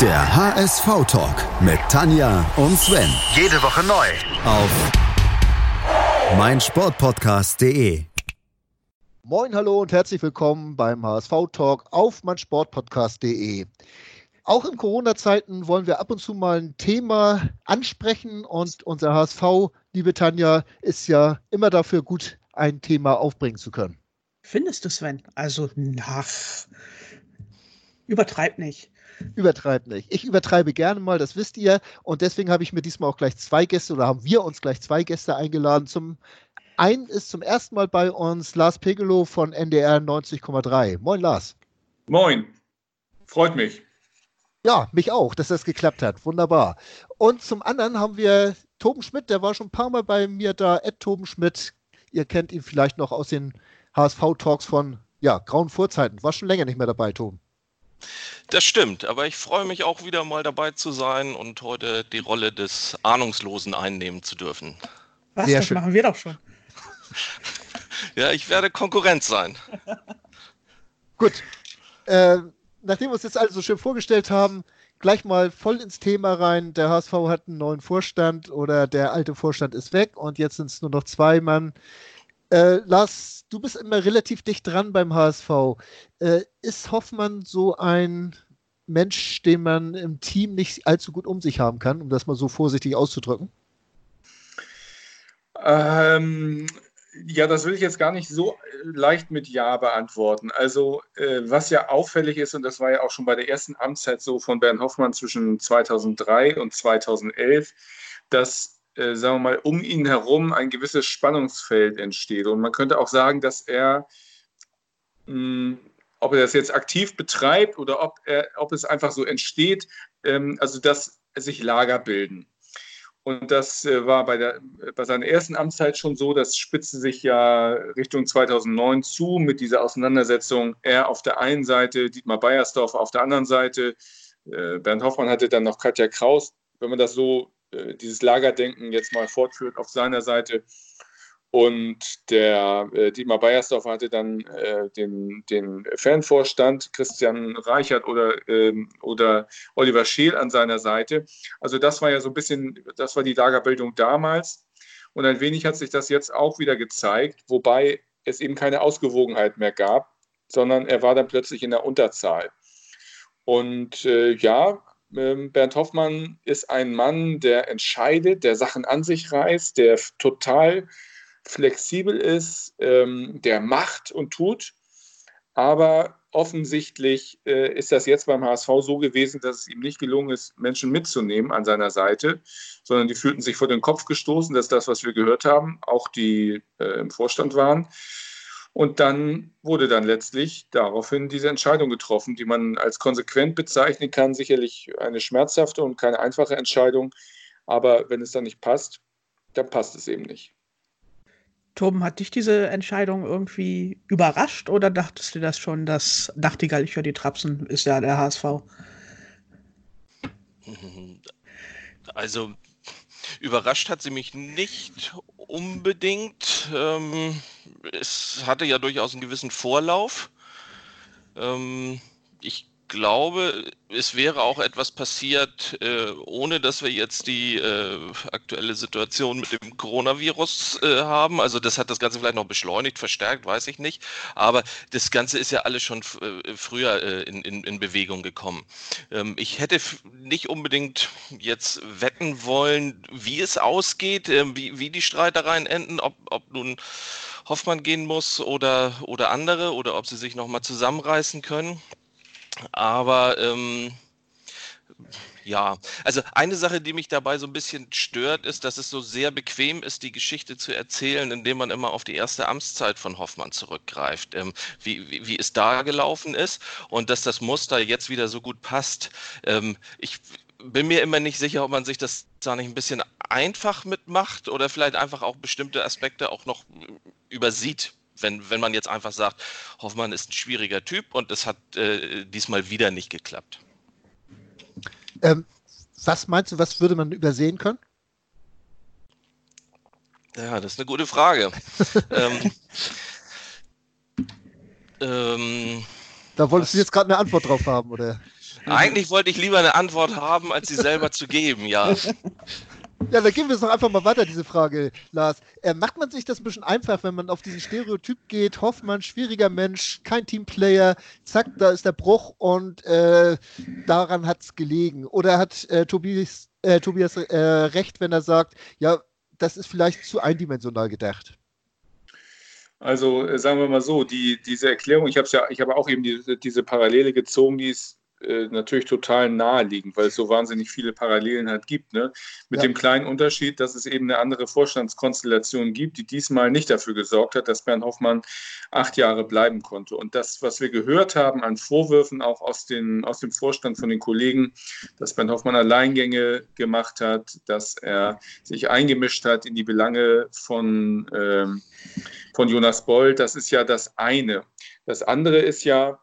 Der HSV-Talk mit Tanja und Sven. Jede Woche neu. Auf meinsportpodcast.de. Moin, hallo und herzlich willkommen beim HSV-Talk auf meinsportpodcast.de. Auch in Corona-Zeiten wollen wir ab und zu mal ein Thema ansprechen und unser HSV, liebe Tanja, ist ja immer dafür gut, ein Thema aufbringen zu können. Findest du, Sven? Also, nach. Übertreib nicht. Übertreib nicht. Ich übertreibe gerne mal, das wisst ihr. Und deswegen habe ich mir diesmal auch gleich zwei Gäste oder haben wir uns gleich zwei Gäste eingeladen. Zum einen ist zum ersten Mal bei uns Lars Pegelow von NDR 90,3. Moin, Lars. Moin. Freut mich. Ja, mich auch, dass das geklappt hat. Wunderbar. Und zum anderen haben wir Toben Schmidt, der war schon ein paar Mal bei mir da. Ed Toben Schmidt, ihr kennt ihn vielleicht noch aus den HSV-Talks von ja, grauen Vorzeiten. War schon länger nicht mehr dabei, Toben. Das stimmt, aber ich freue mich auch wieder mal dabei zu sein und heute die Rolle des Ahnungslosen einnehmen zu dürfen. Was? Sehr das schön. machen wir doch schon. ja, ich werde Konkurrent sein. Gut. Äh, nachdem wir uns jetzt alle so schön vorgestellt haben, gleich mal voll ins Thema rein. Der HSV hat einen neuen Vorstand oder der alte Vorstand ist weg und jetzt sind es nur noch zwei Mann. Äh, Lars, du bist immer relativ dicht dran beim HSV. Äh, ist Hoffmann so ein Mensch, den man im Team nicht allzu gut um sich haben kann, um das mal so vorsichtig auszudrücken? Ähm, ja, das will ich jetzt gar nicht so leicht mit Ja beantworten. Also, äh, was ja auffällig ist, und das war ja auch schon bei der ersten Amtszeit so von Bernd Hoffmann zwischen 2003 und 2011, dass, äh, sagen wir mal, um ihn herum ein gewisses Spannungsfeld entsteht. Und man könnte auch sagen, dass er, mh, hm, ob er das jetzt aktiv betreibt oder ob, er, ob es einfach so entsteht, ähm, also dass sich Lager bilden. Und das äh, war bei, der, bei seiner ersten Amtszeit schon so, das spitzte sich ja Richtung 2009 zu mit dieser Auseinandersetzung. Er auf der einen Seite, Dietmar Beiersdorf auf der anderen Seite. Äh, Bernd Hoffmann hatte dann noch Katja Kraus. Wenn man das so, äh, dieses Lagerdenken jetzt mal fortführt auf seiner Seite, und der äh, Dietmar Beiersdorf hatte dann äh, den, den Fanvorstand Christian Reichert oder, ähm, oder Oliver Scheel an seiner Seite. Also das war ja so ein bisschen, das war die Lagerbildung damals. Und ein wenig hat sich das jetzt auch wieder gezeigt, wobei es eben keine Ausgewogenheit mehr gab, sondern er war dann plötzlich in der Unterzahl. Und äh, ja, Bernd Hoffmann ist ein Mann, der entscheidet, der Sachen an sich reißt, der total flexibel ist, ähm, der macht und tut. Aber offensichtlich äh, ist das jetzt beim HSV so gewesen, dass es ihm nicht gelungen ist, Menschen mitzunehmen an seiner Seite, sondern die fühlten sich vor den Kopf gestoßen. Das ist das, was wir gehört haben, auch die äh, im Vorstand waren. Und dann wurde dann letztlich daraufhin diese Entscheidung getroffen, die man als konsequent bezeichnen kann. Sicherlich eine schmerzhafte und keine einfache Entscheidung. Aber wenn es dann nicht passt, dann passt es eben nicht. Toben, hat dich diese Entscheidung irgendwie überrascht oder dachtest du das schon, dass Nachtigall, ich höre die Trapsen, ist ja der HSV? Also, überrascht hat sie mich nicht unbedingt. Ähm, es hatte ja durchaus einen gewissen Vorlauf. Ähm, ich glaube, es wäre auch etwas passiert, äh, ohne dass wir jetzt die äh, aktuelle Situation mit dem Coronavirus äh, haben. Also das hat das Ganze vielleicht noch beschleunigt, verstärkt, weiß ich nicht. Aber das Ganze ist ja alles schon früher in, in, in, Bewegung gekommen. Ähm, ich hätte nicht unbedingt jetzt wetten wollen, wie es ausgeht, ähm, wie, wie die Streitereien enden, ob, ob nun Hoffmann gehen muss oder, oder andere oder ob sie sich nochmal zusammenreißen können. Aber ähm, ja, also eine Sache, die mich dabei so ein bisschen stört, ist, dass es so sehr bequem ist, die Geschichte zu erzählen, indem man immer auf die erste Amtszeit von Hoffmann zurückgreift, ähm, wie, wie, wie, es da gelaufen ist und dass das Muster jetzt wieder so gut passt. Ähm, ich bin mir immer nicht sicher, ob man sich das da nicht ein bisschen einfach mitmacht oder vielleicht einfach auch bestimmte Aspekte auch noch übersieht wenn, wenn man jetzt einfach sagt, Hoffmann ist ein schwieriger Typ und es hat äh, diesmal wieder nicht geklappt. Ähm, was meinst du, was würde man übersehen können? Ja, das ist eine gute Frage. ähm, ähm, da wolltest du jetzt gerade eine Antwort drauf haben, oder? Eigentlich wollte ich lieber eine Antwort haben, als sie selber zu geben, ja. Ja, dann gehen wir es doch einfach mal weiter, diese Frage, Lars. Äh, macht man sich das ein bisschen einfach, wenn man auf diesen Stereotyp geht? Hoffmann, schwieriger Mensch, kein Teamplayer, zack, da ist der Bruch und äh, daran hat es gelegen. Oder hat äh, Tobias, äh, Tobias äh, recht, wenn er sagt, ja, das ist vielleicht zu eindimensional gedacht? Also äh, sagen wir mal so, die, diese Erklärung, ich habe ja, ich habe auch eben diese, diese Parallele gezogen, die ist äh, natürlich total naheliegend, weil es so wahnsinnig viele Parallelen halt gibt. Ne? Mit ja. dem kleinen Unterschied, dass es eben eine andere Vorstandskonstellation gibt, die diesmal nicht dafür gesorgt hat, dass Bernd Hoffmann acht Jahre bleiben konnte. Und das, was wir gehört haben an Vorwürfen auch aus, den, aus dem Vorstand von den Kollegen, dass Bernd Hoffmann Alleingänge gemacht hat, dass er sich eingemischt hat in die Belange von, ähm, von Jonas Boll, das ist ja das eine. Das andere ist ja,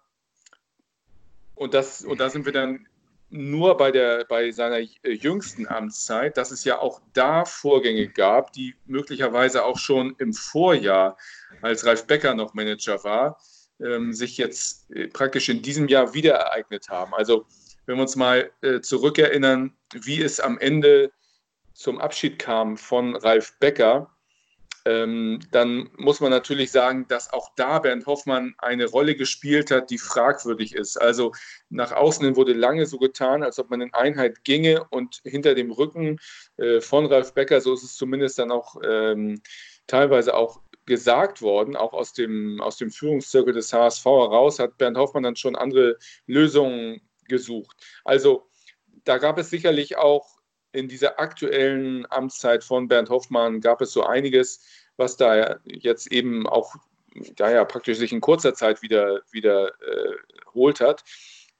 und, das, und da sind wir dann nur bei, der, bei seiner jüngsten Amtszeit, dass es ja auch da Vorgänge gab, die möglicherweise auch schon im Vorjahr, als Ralf Becker noch Manager war, ähm, sich jetzt äh, praktisch in diesem Jahr wieder ereignet haben. Also wenn wir uns mal äh, zurückerinnern, wie es am Ende zum Abschied kam von Ralf Becker, ähm, dann muss man natürlich sagen, dass auch da Bernd Hoffmann eine Rolle gespielt hat, die fragwürdig ist. Also nach außen hin wurde lange so getan, als ob man in Einheit ginge und hinter dem Rücken äh, von Ralf Becker, so ist es zumindest dann auch ähm, teilweise auch gesagt worden, auch aus dem, aus dem Führungszirkel des HSV heraus, hat Bernd Hoffmann dann schon andere Lösungen gesucht. Also da gab es sicherlich auch in dieser aktuellen Amtszeit von Bernd Hoffmann gab es so einiges, was da jetzt eben auch daher praktisch sich in kurzer Zeit wieder wiederholt äh, hat.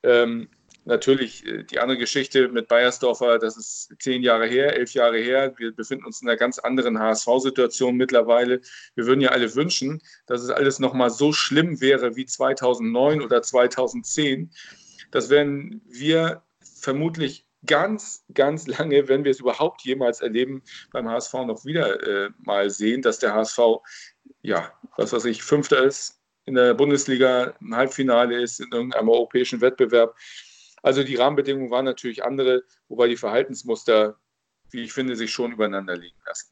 Ähm, natürlich äh, die andere Geschichte mit Bayersdorfer, das ist zehn Jahre her, elf Jahre her. Wir befinden uns in einer ganz anderen HSV-Situation mittlerweile. Wir würden ja alle wünschen, dass es alles nochmal so schlimm wäre wie 2009 oder 2010. Das werden wir vermutlich ganz, ganz lange, wenn wir es überhaupt jemals erleben, beim HSV noch wieder äh, mal sehen, dass der HSV, ja, was weiß ich, Fünfter ist in der Bundesliga, im Halbfinale ist, in irgendeinem europäischen Wettbewerb. Also die Rahmenbedingungen waren natürlich andere, wobei die Verhaltensmuster, wie ich finde, sich schon übereinander liegen lassen.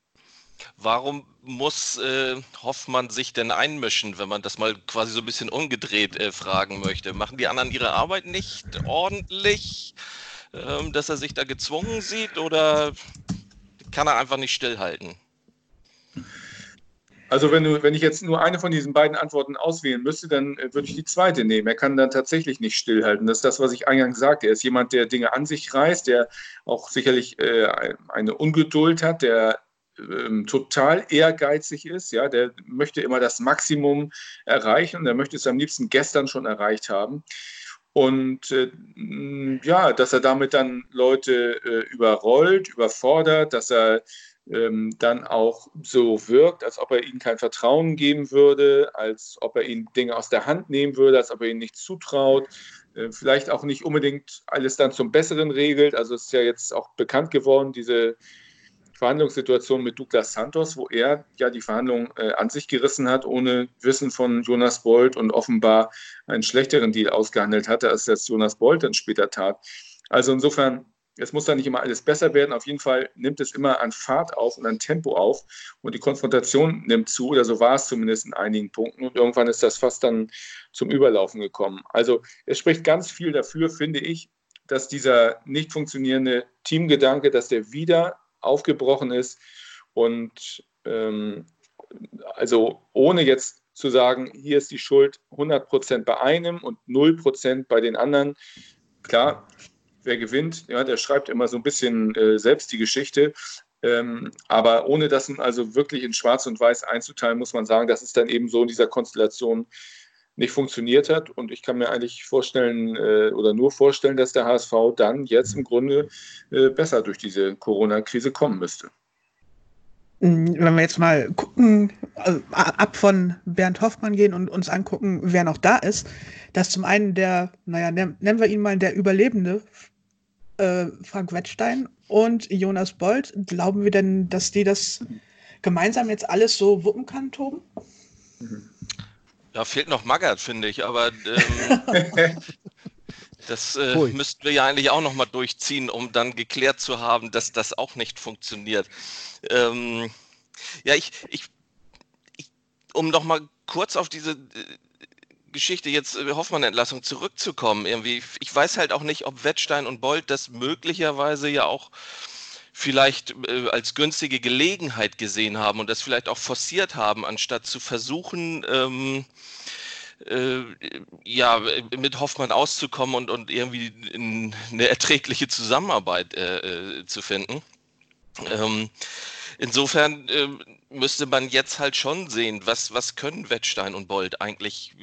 Warum muss äh, Hoffmann sich denn einmischen, wenn man das mal quasi so ein bisschen umgedreht äh, fragen möchte? Machen die anderen ihre Arbeit nicht ordentlich? Ähm, dass er sich da gezwungen sieht oder kann er einfach nicht stillhalten? Also wenn, du, wenn ich jetzt nur eine von diesen beiden Antworten auswählen müsste, dann äh, würde ich die zweite nehmen. Er kann dann tatsächlich nicht stillhalten. Das ist das, was ich eingangs sagte. Er ist jemand, der Dinge an sich reißt, der auch sicherlich äh, eine Ungeduld hat, der ähm, total ehrgeizig ist. Ja, der möchte immer das Maximum erreichen und der möchte es am liebsten gestern schon erreicht haben. Und äh, ja, dass er damit dann Leute äh, überrollt, überfordert, dass er ähm, dann auch so wirkt, als ob er ihnen kein Vertrauen geben würde, als ob er ihnen Dinge aus der Hand nehmen würde, als ob er ihnen nichts zutraut, äh, vielleicht auch nicht unbedingt alles dann zum Besseren regelt. Also es ist ja jetzt auch bekannt geworden, diese Verhandlungssituation mit Douglas Santos, wo er ja die Verhandlungen äh, an sich gerissen hat, ohne Wissen von Jonas Bolt und offenbar einen schlechteren Deal ausgehandelt hatte, als das Jonas Bolt dann später tat. Also insofern, es muss da nicht immer alles besser werden. Auf jeden Fall nimmt es immer an Fahrt auf und an Tempo auf und die Konfrontation nimmt zu, oder so war es zumindest in einigen Punkten und irgendwann ist das fast dann zum Überlaufen gekommen. Also es spricht ganz viel dafür, finde ich, dass dieser nicht funktionierende Teamgedanke, dass der wieder aufgebrochen ist. Und ähm, also ohne jetzt zu sagen, hier ist die Schuld 100% bei einem und 0% bei den anderen. Klar, wer gewinnt, ja, der schreibt immer so ein bisschen äh, selbst die Geschichte. Ähm, aber ohne das also wirklich in Schwarz und Weiß einzuteilen, muss man sagen, dass es dann eben so in dieser Konstellation nicht funktioniert hat. Und ich kann mir eigentlich vorstellen äh, oder nur vorstellen, dass der HSV dann jetzt im Grunde äh, besser durch diese Corona-Krise kommen müsste. Mm, wenn wir jetzt mal gucken, also ab von Bernd Hoffmann gehen und uns angucken, wer noch da ist, dass zum einen der, naja, nennen wir ihn mal der Überlebende, äh, Frank Wettstein und Jonas Bold. Glauben wir denn, dass die das gemeinsam jetzt alles so wuppen kann, Toben? Mhm. Da fehlt noch Magath, finde ich, aber ähm, Das äh, müssten wir ja eigentlich auch nochmal durchziehen, um dann geklärt zu haben, dass das auch nicht funktioniert. Ähm, ja, ich, ich, ich um nochmal kurz auf diese äh, Geschichte jetzt äh, Hoffmann-Entlassung zurückzukommen, irgendwie, ich weiß halt auch nicht, ob Wettstein und Bolt das möglicherweise ja auch vielleicht äh, als günstige Gelegenheit gesehen haben und das vielleicht auch forciert haben, anstatt zu versuchen, ähm, äh, ja, mit Hoffmann auszukommen und, und irgendwie eine erträgliche Zusammenarbeit äh, äh, zu finden. Ähm, insofern äh, müsste man jetzt halt schon sehen, was, was können Wettstein und Bold eigentlich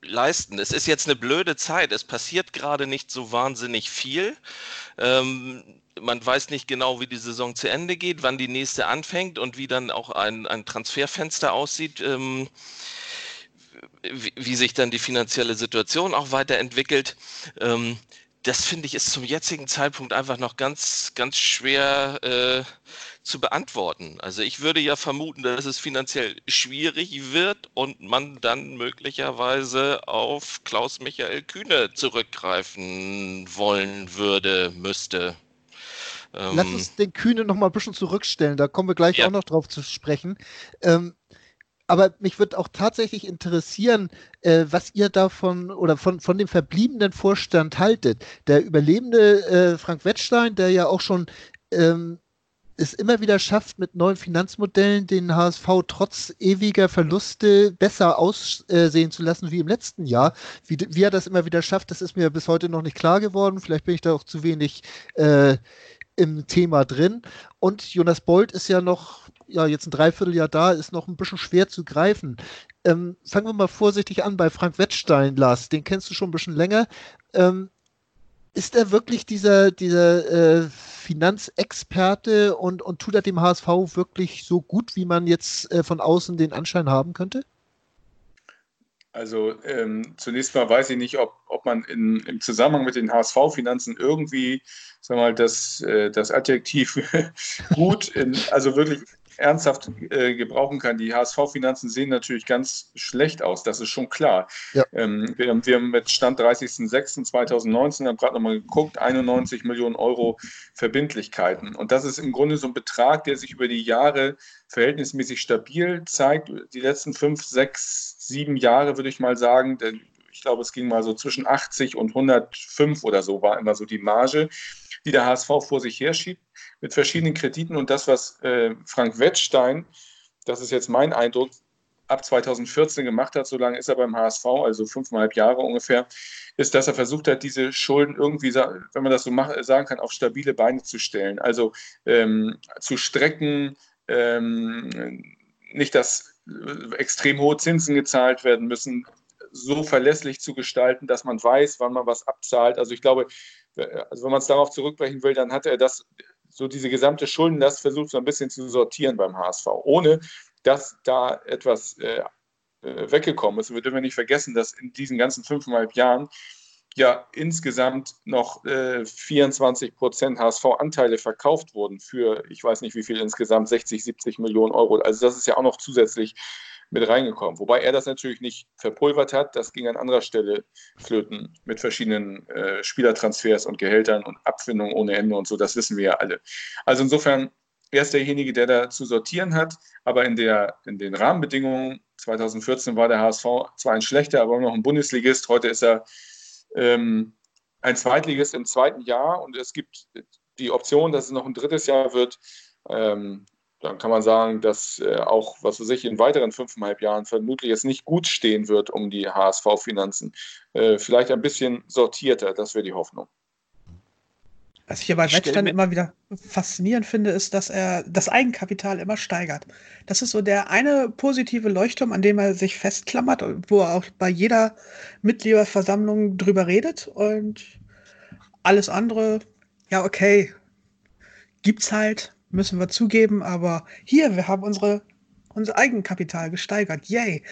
leisten. Es ist jetzt eine blöde Zeit. Es passiert gerade nicht so wahnsinnig viel. Ähm, man weiß nicht genau, wie die Saison zu Ende geht, wann die nächste anfängt und wie dann auch ein, ein Transferfenster aussieht. Ähm, wie, wie, sich dann die finanzielle Situation auch weiterentwickelt. Ähm, das finde ich ist zum jetzigen Zeitpunkt einfach noch ganz, ganz schwer äh, zu beantworten. Also ich würde ja vermuten, dass es finanziell schwierig wird und man dann möglicherweise auf Klaus-Michael Kühne zurückgreifen wollen würde, müsste. Lass ähm, uns den Kühne noch mal ein bisschen zurückstellen, da kommen wir gleich ja. auch noch drauf zu sprechen. Ähm, aber mich würde auch tatsächlich interessieren, äh, was ihr davon oder von, von dem verbliebenen Vorstand haltet. Der überlebende äh, Frank Wettstein, der ja auch schon ähm, es immer wieder schafft, mit neuen Finanzmodellen den HSV trotz ewiger Verluste besser aussehen zu lassen wie im letzten Jahr. Wie, wie er das immer wieder schafft, das ist mir bis heute noch nicht klar geworden. Vielleicht bin ich da auch zu wenig äh, im Thema drin. Und Jonas Bold ist ja noch ja, jetzt ein Dreivierteljahr da, ist noch ein bisschen schwer zu greifen. Ähm, fangen wir mal vorsichtig an bei Frank Wettstein, Lars. Den kennst du schon ein bisschen länger. Ähm, ist er wirklich dieser, dieser äh, Finanzexperte und, und tut er dem HSV wirklich so gut, wie man jetzt äh, von außen den Anschein haben könnte? Also ähm, zunächst mal weiß ich nicht, ob, ob man in, im Zusammenhang mit den HSV-Finanzen irgendwie, sag mal, das, äh, das Adjektiv gut, in, also wirklich ernsthaft äh, gebrauchen kann. Die HSV-Finanzen sehen natürlich ganz schlecht aus, das ist schon klar. Ja. Ähm, wir, wir, haben mit Stand 30.06.2019, haben gerade nochmal geguckt, 91 Millionen Euro Verbindlichkeiten. Und das ist im Grunde so ein Betrag, der sich über die Jahre verhältnismäßig stabil zeigt. Die letzten fünf, sechs, sieben Jahre, würde ich mal sagen, ich glaube, es ging mal so zwischen 80 und 105 oder so, war immer so die Marge, die der HSV vor sich herschiebt mit verschiedenen Krediten. Und das, was äh, Frank Wettstein, das ist jetzt mein Eindruck, ab 2014 gemacht hat, so lange ist er beim HSV, also fünfeinhalb Jahre ungefähr, ist, dass er versucht hat, diese Schulden irgendwie, wenn man das so sagen kann, auf stabile Beine zu stellen. Also ähm, zu strecken, ähm, nicht, dass äh, extrem hohe Zinsen gezahlt werden müssen, so verlässlich zu gestalten, dass man weiß, wann man was abzahlt. Also ich glaube, also wenn man es darauf zurückbrechen will, dann hat er das so diese gesamte Schuldenlast versucht so ein bisschen zu sortieren beim HSV, ohne dass da etwas äh, äh, weggekommen ist. wir dürfen nicht vergessen, dass in diesen ganzen fünfeinhalb Jahren ja insgesamt noch äh, 24 Prozent HSV-Anteile verkauft wurden für, ich weiß nicht wie viel insgesamt, 60, 70 Millionen Euro. Also das ist ja auch noch zusätzlich mit reingekommen. Wobei er das natürlich nicht verpulvert hat, das ging an anderer Stelle flöten mit verschiedenen äh, Spielertransfers und Gehältern und Abfindungen ohne Ende und so, das wissen wir ja alle. Also insofern, er ist derjenige, der da zu sortieren hat, aber in, der, in den Rahmenbedingungen 2014 war der HSV zwar ein schlechter, aber noch ein Bundesligist. Heute ist er ähm, ein Zweitligist im zweiten Jahr und es gibt die Option, dass es noch ein drittes Jahr wird. Ähm, dann kann man sagen, dass äh, auch, was weiß ich, in weiteren fünfeinhalb Jahren vermutlich jetzt nicht gut stehen wird um die HSV-Finanzen. Äh, vielleicht ein bisschen sortierter, das wäre die Hoffnung. Was ich aber bei Wettstand immer wieder faszinierend finde, ist, dass er das Eigenkapital immer steigert. Das ist so der eine positive Leuchtturm, an dem er sich festklammert, wo er auch bei jeder Mitgliederversammlung drüber redet und alles andere, ja, okay, gibt's halt müssen wir zugeben, aber hier, wir haben unsere, unser Eigenkapital gesteigert. Yay!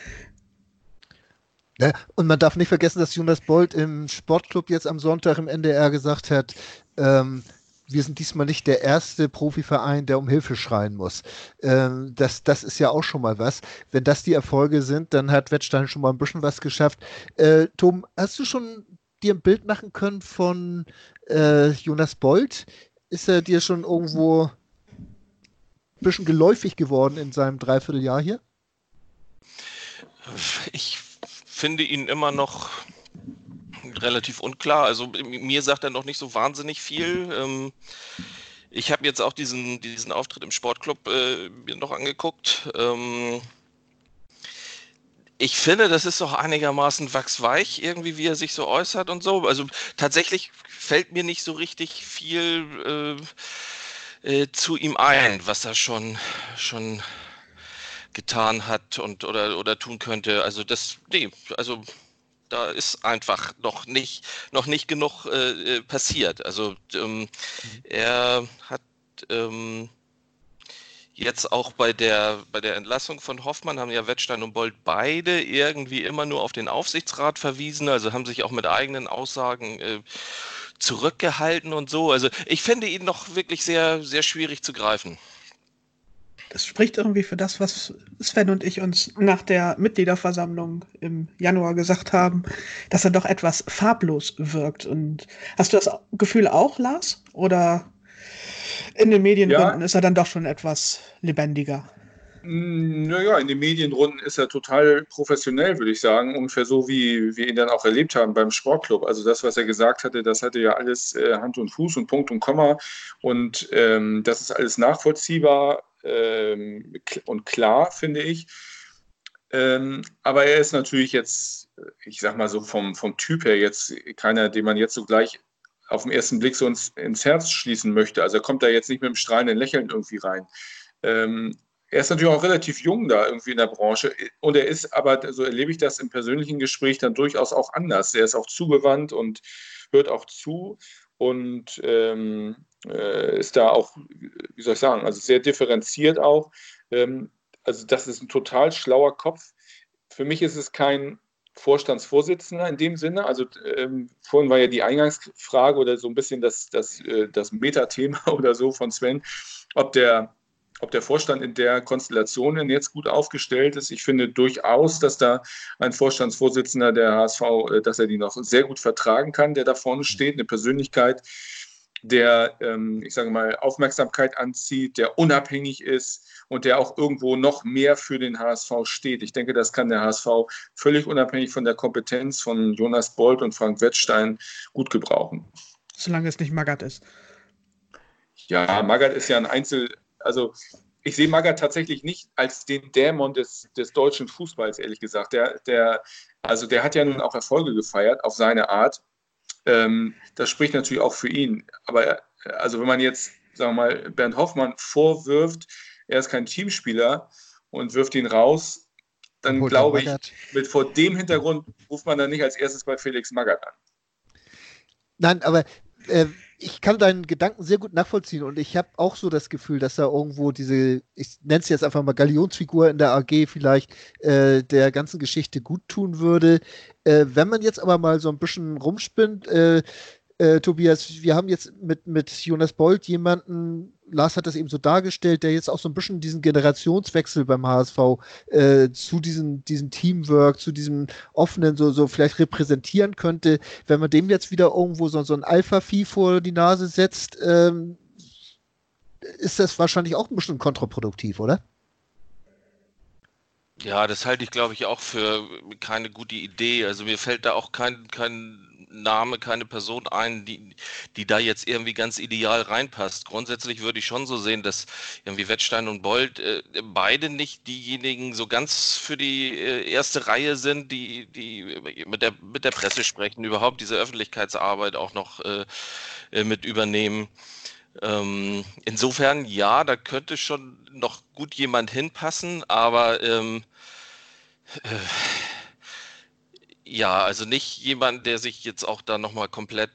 Ja, und man darf nicht vergessen, dass Jonas Bolt im Sportclub jetzt am Sonntag im NDR gesagt hat, ähm, wir sind diesmal nicht der erste Profiverein, der um Hilfe schreien muss. Ähm, das, das ist ja auch schon mal was. Wenn das die Erfolge sind, dann hat Wettstein schon mal ein bisschen was geschafft. Äh, Tom, hast du schon dir ein Bild machen können von äh, Jonas Bolt? Ist er dir schon irgendwo ein bisschen geläufig geworden in seinem Dreivierteljahr hier? Ich finde ihn immer noch relativ unklar. Also mir sagt er noch nicht so wahnsinnig viel. Ähm, ich habe jetzt auch diesen, diesen Auftritt im Sportclub äh, mir noch angeguckt. Ähm, ich finde, das ist doch einigermaßen wachsweich, irgendwie, wie er sich so äußert und so. Also tatsächlich fällt mir nicht so richtig viel äh, äh, zu ihm ein, was er schon, schon getan hat und oder, oder tun könnte. Also das, nee, also da ist einfach noch nicht, noch nicht genug äh, äh passiert. Also ähm, er hat ähm, jetzt auch bei der, bei der Entlassung von Hoffmann haben ja Wettstein und Bold beide irgendwie immer nur auf den Aufsichtsrat verwiesen, also haben sich auch mit eigenen Aussagen äh, zurückgehalten und so. Also ich finde ihn noch wirklich sehr, sehr schwierig zu greifen. Das spricht irgendwie für das, was Sven und ich uns nach der Mitgliederversammlung im Januar gesagt haben, dass er doch etwas farblos wirkt. Und hast du das Gefühl auch, Lars? Oder in den Medienrunden ja. ist er dann doch schon etwas lebendiger. Mm, naja, in den Medienrunden ist er total professionell, würde ich sagen. Ungefähr so, wie wir ihn dann auch erlebt haben beim Sportclub. Also das, was er gesagt hatte, das hatte ja alles äh, Hand und Fuß und Punkt und Komma. Und ähm, das ist alles nachvollziehbar ähm, und klar, finde ich. Ähm, aber er ist natürlich jetzt, ich sag mal so vom, vom Typ her jetzt keiner, den man jetzt so gleich auf den ersten Blick so ins, ins Herz schließen möchte. Also er kommt da jetzt nicht mit einem strahlenden Lächeln irgendwie rein. Ähm, er ist natürlich auch relativ jung da irgendwie in der Branche und er ist aber, so erlebe ich das im persönlichen Gespräch dann durchaus auch anders. Er ist auch zugewandt und hört auch zu und ähm, äh, ist da auch, wie soll ich sagen, also sehr differenziert auch. Ähm, also das ist ein total schlauer Kopf. Für mich ist es kein Vorstandsvorsitzender in dem Sinne. Also ähm, vorhin war ja die Eingangsfrage oder so ein bisschen das, das, äh, das Metathema oder so von Sven, ob der, ob der Vorstand in der Konstellation denn jetzt gut aufgestellt ist. Ich finde durchaus, dass da ein Vorstandsvorsitzender der HSV, äh, dass er die noch sehr gut vertragen kann, der da vorne steht, eine Persönlichkeit, der, ähm, ich sage mal, Aufmerksamkeit anzieht, der unabhängig ist und der auch irgendwo noch mehr für den HSV steht. Ich denke, das kann der HSV völlig unabhängig von der Kompetenz von Jonas Bolt und Frank Wettstein gut gebrauchen. Solange es nicht Magath ist. Ja, Magath ist ja ein Einzel, also ich sehe Magath tatsächlich nicht als den Dämon des, des deutschen Fußballs, ehrlich gesagt. Der, der, also der hat ja nun auch Erfolge gefeiert auf seine Art. Ähm, das spricht natürlich auch für ihn. Aber also wenn man jetzt, sagen wir mal, Bernd Hoffmann vorwirft, er ist kein Teamspieler und wirft ihn raus, dann glaube ich, mit vor dem Hintergrund ruft man dann nicht als erstes bei Felix Magath an. Nein, aber äh, ich kann deinen Gedanken sehr gut nachvollziehen und ich habe auch so das Gefühl, dass da irgendwo diese, ich nenne es jetzt einfach mal Galionsfigur in der AG vielleicht äh, der ganzen Geschichte gut tun würde. Äh, wenn man jetzt aber mal so ein bisschen rumspinnt, äh, äh, Tobias, wir haben jetzt mit, mit Jonas Bolt jemanden, Lars hat das eben so dargestellt, der jetzt auch so ein bisschen diesen Generationswechsel beim HSV äh, zu diesem, diesem Teamwork, zu diesem offenen, so, so vielleicht repräsentieren könnte. Wenn man dem jetzt wieder irgendwo so, so ein Alpha-Vieh vor die Nase setzt, ähm, ist das wahrscheinlich auch ein bisschen kontraproduktiv, oder? Ja, das halte ich, glaube ich, auch für keine gute Idee. Also mir fällt da auch kein, kein Name, keine Person ein, die, die da jetzt irgendwie ganz ideal reinpasst. Grundsätzlich würde ich schon so sehen, dass irgendwie Wettstein und Bold äh, beide nicht diejenigen so ganz für die äh, erste Reihe sind, die, die mit, der, mit der Presse sprechen, überhaupt diese Öffentlichkeitsarbeit auch noch äh, äh mit übernehmen. Ähm, insofern, ja, da könnte schon noch gut jemand hinpassen, aber ähm, äh, ja, also nicht jemand, der sich jetzt auch da nochmal komplett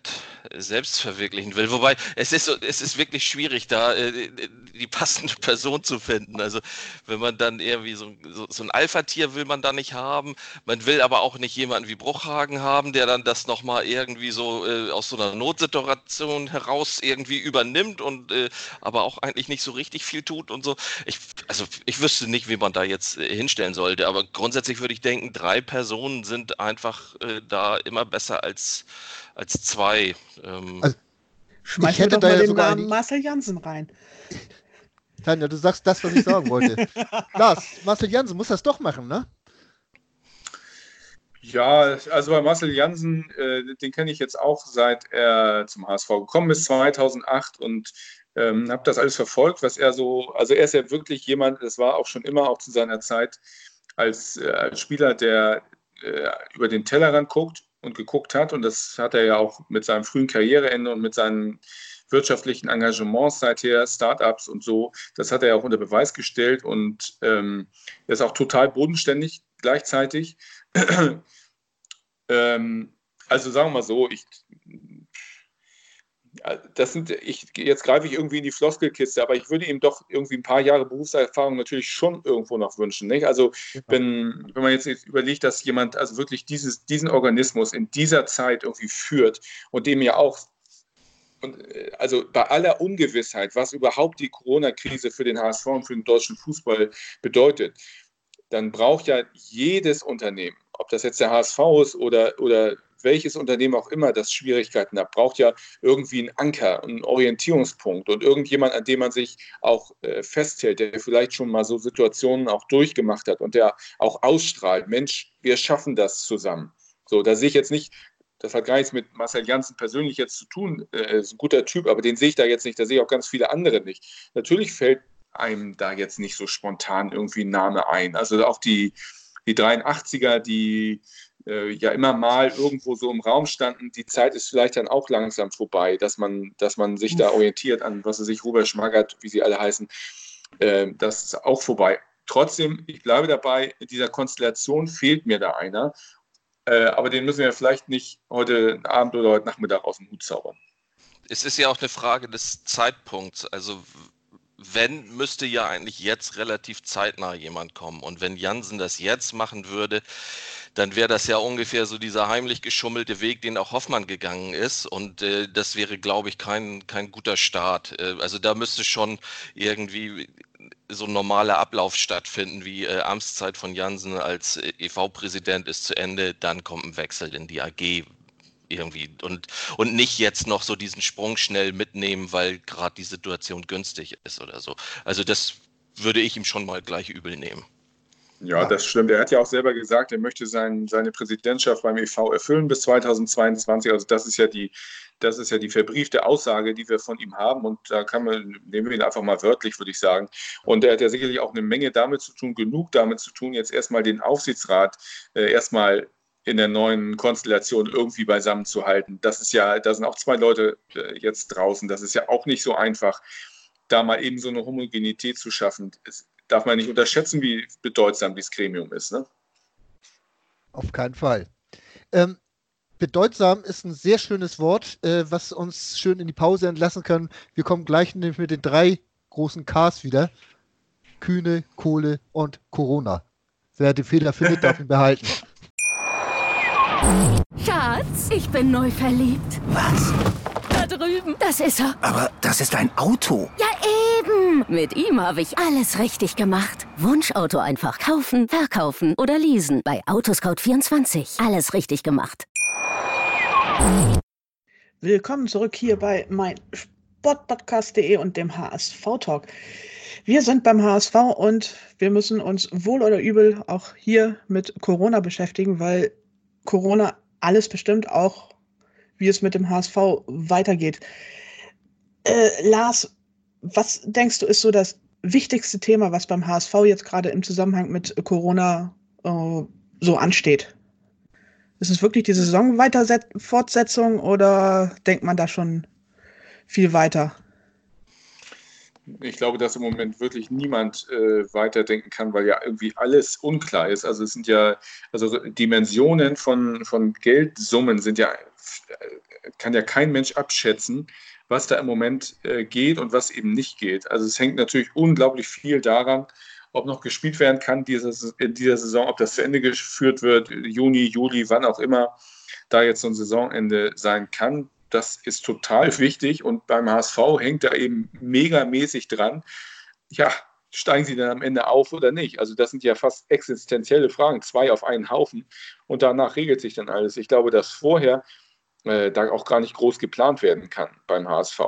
äh, selbst verwirklichen will. Wobei, es ist, es ist wirklich schwierig, da äh, die passende Person zu finden. Also, wenn man dann irgendwie so, so, so ein Alpha-Tier will man da nicht haben. Man will aber auch nicht jemanden wie Bruchhagen haben, der dann das nochmal irgendwie so äh, aus so einer Notsituation heraus irgendwie übernimmt und äh, aber auch eigentlich nicht so richtig viel tut und so. Ich, also, ich wüsste nicht, wie man da jetzt äh, hinstellen sollte. Aber grundsätzlich würde ich denken, drei Personen sind einfach einfach äh, da immer besser als, als zwei. Ähm, also, Schmeiß ich hätte doch da mal ja den Namen Marcel Jansen rein. Tanja, du sagst das, was ich sagen wollte. Lars, Marcel Jansen muss das doch machen, ne? Ja, also bei Marcel Jansen, äh, den kenne ich jetzt auch seit er zum HSV gekommen ist, 2008 und ähm, habe das alles verfolgt, was er so, also er ist ja wirklich jemand, das war auch schon immer, auch zu seiner Zeit als, äh, als Spieler, der äh, über den Tellerrand guckt und geguckt hat und das hat er ja auch mit seinem frühen Karriereende und mit seinen wirtschaftlichen Engagements seither, Startups und so, das hat er ja auch unter Beweis gestellt und ähm, er ist auch total bodenständig gleichzeitig. ähm, also sagen wir mal so, ich, das sind, ich, jetzt greife ich irgendwie in die Floskelkiste, aber ich würde ihm doch irgendwie ein paar Jahre Berufserfahrung natürlich schon irgendwo noch wünschen. Nicht? Also wenn, wenn man jetzt überlegt, dass jemand also wirklich dieses, diesen Organismus in dieser Zeit irgendwie führt und dem ja auch und äh, also bei aller Ungewissheit, was überhaupt die Corona-Krise für den HSV und für den deutschen Fußball bedeutet, dann braucht ja jedes Unternehmen, ob das jetzt der HSV ist oder, oder welches Unternehmen auch immer, das Schwierigkeiten hat, braucht ja irgendwie einen Anker, einen Orientierungspunkt und irgendjemand, an dem man sich auch äh, festhält, der vielleicht schon mal so Situationen auch durchgemacht hat und der auch ausstrahlt, Mensch, wir schaffen das zusammen. So, da sehe ich jetzt nicht, das hat gar nichts mit Marcel Janssen persönlich jetzt zu tun, äh, ist ein guter Typ, aber den sehe ich da jetzt nicht, da sehe ich auch ganz viele andere nicht. Natürlich fällt einem da jetzt nicht so spontan irgendwie ein Name ein. Also auch die, die 83er, die äh, ja immer mal irgendwo so im Raum standen, die Zeit ist vielleicht dann auch langsam vorbei, dass man, dass man sich da orientiert an, was er sich, Robert Schmaggert, wie sie alle heißen, äh, das ist auch vorbei. Trotzdem, ich bleibe dabei, in dieser Konstellation fehlt mir da einer. Äh, aber den müssen wir vielleicht nicht heute Abend oder heute Nachmittag aus dem Hut zaubern. Es ist ja auch eine Frage des Zeitpunkts. Also wenn, müsste ja eigentlich jetzt relativ zeitnah jemand kommen. Und wenn Jansen das jetzt machen würde, dann wäre das ja ungefähr so dieser heimlich geschummelte Weg, den auch Hoffmann gegangen ist. Und äh, das wäre, glaube ich, kein, kein guter Start. Äh, also da müsste schon irgendwie so ein normaler Ablauf stattfinden, wie äh, Amtszeit von Jansen als äh, EV-Präsident ist zu Ende, dann kommt ein Wechsel in die AG irgendwie und, und nicht jetzt noch so diesen Sprung schnell mitnehmen, weil gerade die Situation günstig ist oder so. Also das würde ich ihm schon mal gleich übel nehmen. Ja, das stimmt. Er hat ja auch selber gesagt, er möchte sein, seine Präsidentschaft beim EV erfüllen bis 2022. Also das ist ja die, das ist ja die verbriefte Aussage, die wir von ihm haben. Und da kann man, nehmen wir ihn einfach mal wörtlich, würde ich sagen. Und er hat ja sicherlich auch eine Menge damit zu tun, genug damit zu tun, jetzt erstmal den Aufsichtsrat äh, erstmal in der neuen Konstellation irgendwie beisammen zu halten. Das ist ja, da sind auch zwei Leute äh, jetzt draußen. Das ist ja auch nicht so einfach, da mal eben so eine Homogenität zu schaffen. Es darf man nicht unterschätzen, wie bedeutsam dieses Gremium ist. Ne? Auf keinen Fall. Ähm, bedeutsam ist ein sehr schönes Wort, äh, was uns schön in die Pause entlassen kann. Wir kommen gleich mit den drei großen Ks wieder. Kühne, Kohle und Corona. Wer die Fehler findet, darf ihn behalten. Schatz, ich bin neu verliebt. Was? Das ist er. Aber das ist ein Auto. Ja, eben. Mit ihm habe ich alles richtig gemacht. Wunschauto einfach kaufen, verkaufen oder leasen. Bei Autoscout24. Alles richtig gemacht. Willkommen zurück hier bei mein Sportpodcast.de und dem HSV Talk. Wir sind beim HSV und wir müssen uns wohl oder übel auch hier mit Corona beschäftigen, weil Corona alles bestimmt, auch wie es mit dem HSV weitergeht. Äh, Lars, was denkst du, ist so das wichtigste Thema, was beim HSV jetzt gerade im Zusammenhang mit Corona äh, so ansteht? Ist es wirklich die Saisonfortsetzung oder denkt man da schon viel weiter? ich glaube, dass im Moment wirklich niemand äh, weiterdenken kann, weil ja irgendwie alles unklar ist. Also es sind ja, also Dimensionen von, von Geldsummen sind ja, kann ja kein Mensch abschätzen, was da im Moment äh, geht und was eben nicht geht. Also es hängt natürlich unglaublich viel daran, ob noch gespielt werden kann in dieser Saison, ob das zu Ende geführt wird, Juni, Juli, wann auch immer da jetzt so ein Saisonende sein kann das ist total wichtig und beim HSV hängt da eben megamäßig dran. Ja, steigen sie dann am Ende auf oder nicht? Also das sind ja fast existenzielle Fragen, zwei auf einen Haufen und danach regelt sich dann alles. Ich glaube, dass vorher äh, da auch gar nicht groß geplant werden kann beim HSV.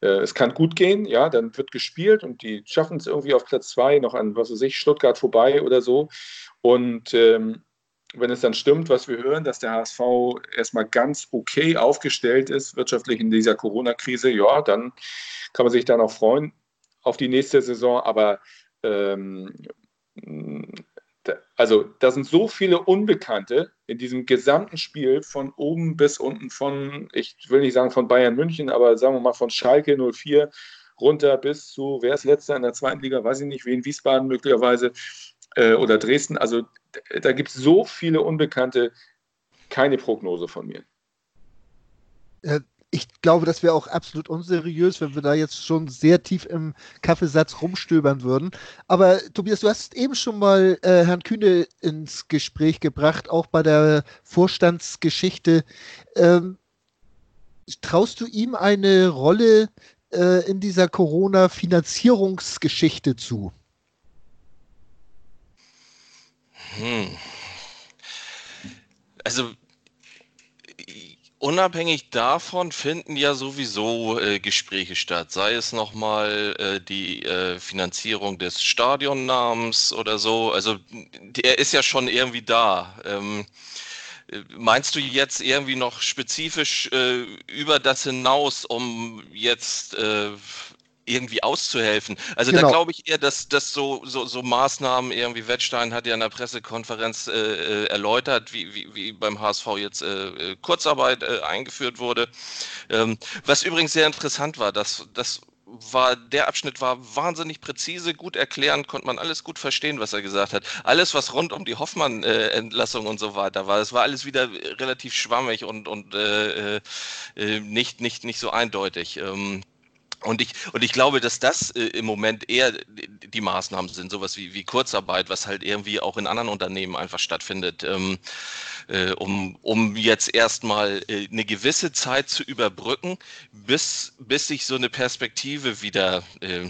Äh, es kann gut gehen, ja, dann wird gespielt und die schaffen es irgendwie auf Platz zwei noch an, was weiß ich, Stuttgart vorbei oder so. Und ähm, wenn es dann stimmt, was wir hören, dass der HSV erstmal ganz okay aufgestellt ist, wirtschaftlich in dieser Corona-Krise, ja, dann kann man sich dann auch freuen auf die nächste Saison. Aber ähm, also da sind so viele Unbekannte in diesem gesamten Spiel von oben bis unten von, ich will nicht sagen von Bayern München, aber sagen wir mal von Schalke 04 runter bis zu, wer ist letzter in der zweiten Liga, weiß ich nicht, wen Wiesbaden möglicherweise äh, oder Dresden. Also da gibt es so viele Unbekannte, keine Prognose von mir. Ich glaube, das wäre auch absolut unseriös, wenn wir da jetzt schon sehr tief im Kaffeesatz rumstöbern würden. Aber Tobias, du hast eben schon mal äh, Herrn Kühne ins Gespräch gebracht, auch bei der Vorstandsgeschichte. Ähm, traust du ihm eine Rolle äh, in dieser Corona-Finanzierungsgeschichte zu? Hm. Also unabhängig davon finden ja sowieso äh, Gespräche statt, sei es nochmal äh, die äh, Finanzierung des Stadionnamens oder so. Also der ist ja schon irgendwie da. Ähm, meinst du jetzt irgendwie noch spezifisch äh, über das hinaus, um jetzt äh, irgendwie auszuhelfen. Also genau. da glaube ich eher, dass, dass so, so, so Maßnahmen, irgendwie Wettstein hat ja in der Pressekonferenz äh, äh erläutert, wie, wie, wie beim HSV jetzt äh, äh, Kurzarbeit äh, eingeführt wurde. Ähm, was übrigens sehr interessant war, dass das war der Abschnitt war wahnsinnig präzise, gut erklären, konnte man alles gut verstehen, was er gesagt hat. Alles, was rund um die Hoffmann-Entlassung und so weiter war, das war alles wieder relativ schwammig und, und äh, äh, nicht, nicht, nicht so eindeutig. Ähm, und ich, und ich glaube, dass das äh, im Moment eher die Maßnahmen sind, sowas wie, wie Kurzarbeit, was halt irgendwie auch in anderen Unternehmen einfach stattfindet, ähm, äh, um, um jetzt erstmal äh, eine gewisse Zeit zu überbrücken, bis, bis sich so eine Perspektive wieder äh,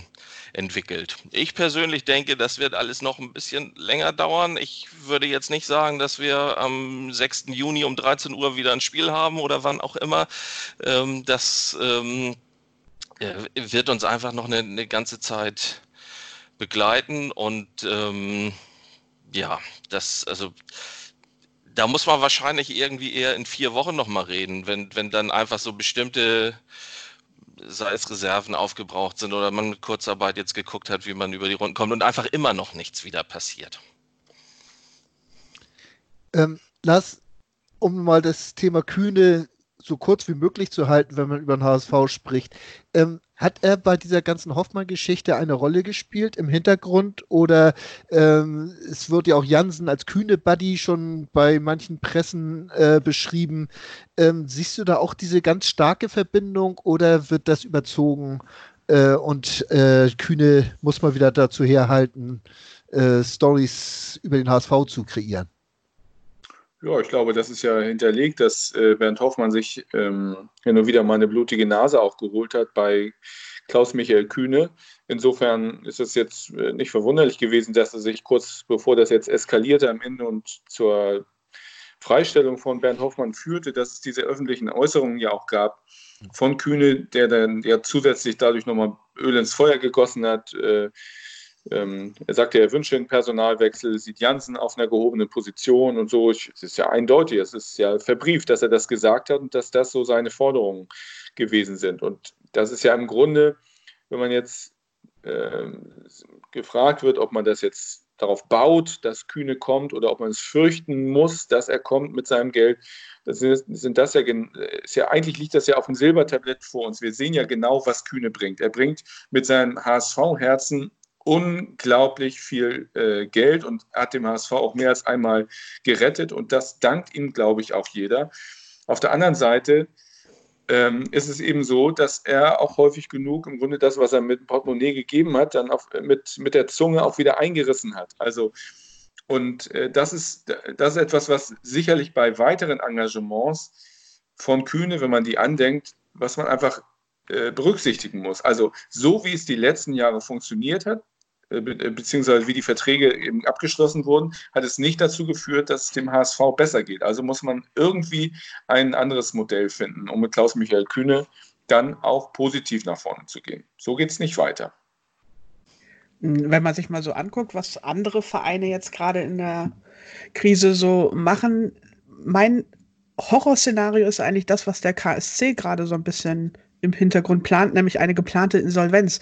entwickelt. Ich persönlich denke, das wird alles noch ein bisschen länger dauern. Ich würde jetzt nicht sagen, dass wir am 6. Juni um 13 Uhr wieder ein Spiel haben oder wann auch immer. Ähm, das ähm, wird uns einfach noch eine, eine ganze Zeit begleiten und ähm, ja, das, also da muss man wahrscheinlich irgendwie eher in vier Wochen nochmal reden, wenn, wenn dann einfach so bestimmte, sei es Reserven aufgebraucht sind oder man mit Kurzarbeit jetzt geguckt hat, wie man über die Runden kommt und einfach immer noch nichts wieder passiert. Ähm, Lars, um mal das Thema Kühne so kurz wie möglich zu halten, wenn man über den HSV spricht. Ähm, hat er bei dieser ganzen Hoffmann-Geschichte eine Rolle gespielt im Hintergrund oder ähm, es wird ja auch Jansen als kühne Buddy schon bei manchen Pressen äh, beschrieben. Ähm, siehst du da auch diese ganz starke Verbindung oder wird das überzogen äh, und äh, Kühne muss mal wieder dazu herhalten, äh, Stories über den HSV zu kreieren? Ja, ich glaube, das ist ja hinterlegt, dass äh, Bernd Hoffmann sich ähm, hin und wieder mal eine blutige Nase auch geholt hat bei Klaus-Michael Kühne. Insofern ist es jetzt äh, nicht verwunderlich gewesen, dass er sich kurz bevor das jetzt eskalierte am Ende und zur Freistellung von Bernd Hoffmann führte, dass es diese öffentlichen Äußerungen ja auch gab von Kühne, der dann ja zusätzlich dadurch nochmal Öl ins Feuer gegossen hat. Äh, ähm, er sagte, er wünsche einen Personalwechsel, sieht Janssen auf einer gehobenen Position und so. Ich, es ist ja eindeutig, es ist ja verbrieft, dass er das gesagt hat und dass das so seine Forderungen gewesen sind. Und das ist ja im Grunde, wenn man jetzt äh, gefragt wird, ob man das jetzt darauf baut, dass Kühne kommt oder ob man es fürchten muss, dass er kommt mit seinem Geld, das sind, sind das ja, ist ja, eigentlich liegt das ja auf dem Silbertablett vor uns. Wir sehen ja genau, was Kühne bringt. Er bringt mit seinem HSV-Herzen unglaublich viel äh, Geld und hat dem HSV auch mehr als einmal gerettet und das dankt ihm, glaube ich, auch jeder. Auf der anderen Seite ähm, ist es eben so, dass er auch häufig genug im Grunde das, was er mit dem Portemonnaie gegeben hat, dann auf, mit, mit der Zunge auch wieder eingerissen hat. Also und äh, das, ist, das ist etwas, was sicherlich bei weiteren Engagements von Kühne, wenn man die andenkt, was man einfach äh, berücksichtigen muss. Also so wie es die letzten Jahre funktioniert hat, beziehungsweise wie die Verträge eben abgeschlossen wurden, hat es nicht dazu geführt, dass es dem HSV besser geht. Also muss man irgendwie ein anderes Modell finden, um mit Klaus-Michael Kühne dann auch positiv nach vorne zu gehen. So geht es nicht weiter. Wenn man sich mal so anguckt, was andere Vereine jetzt gerade in der Krise so machen, mein Horrorszenario ist eigentlich das, was der KSC gerade so ein bisschen im Hintergrund plant, nämlich eine geplante Insolvenz.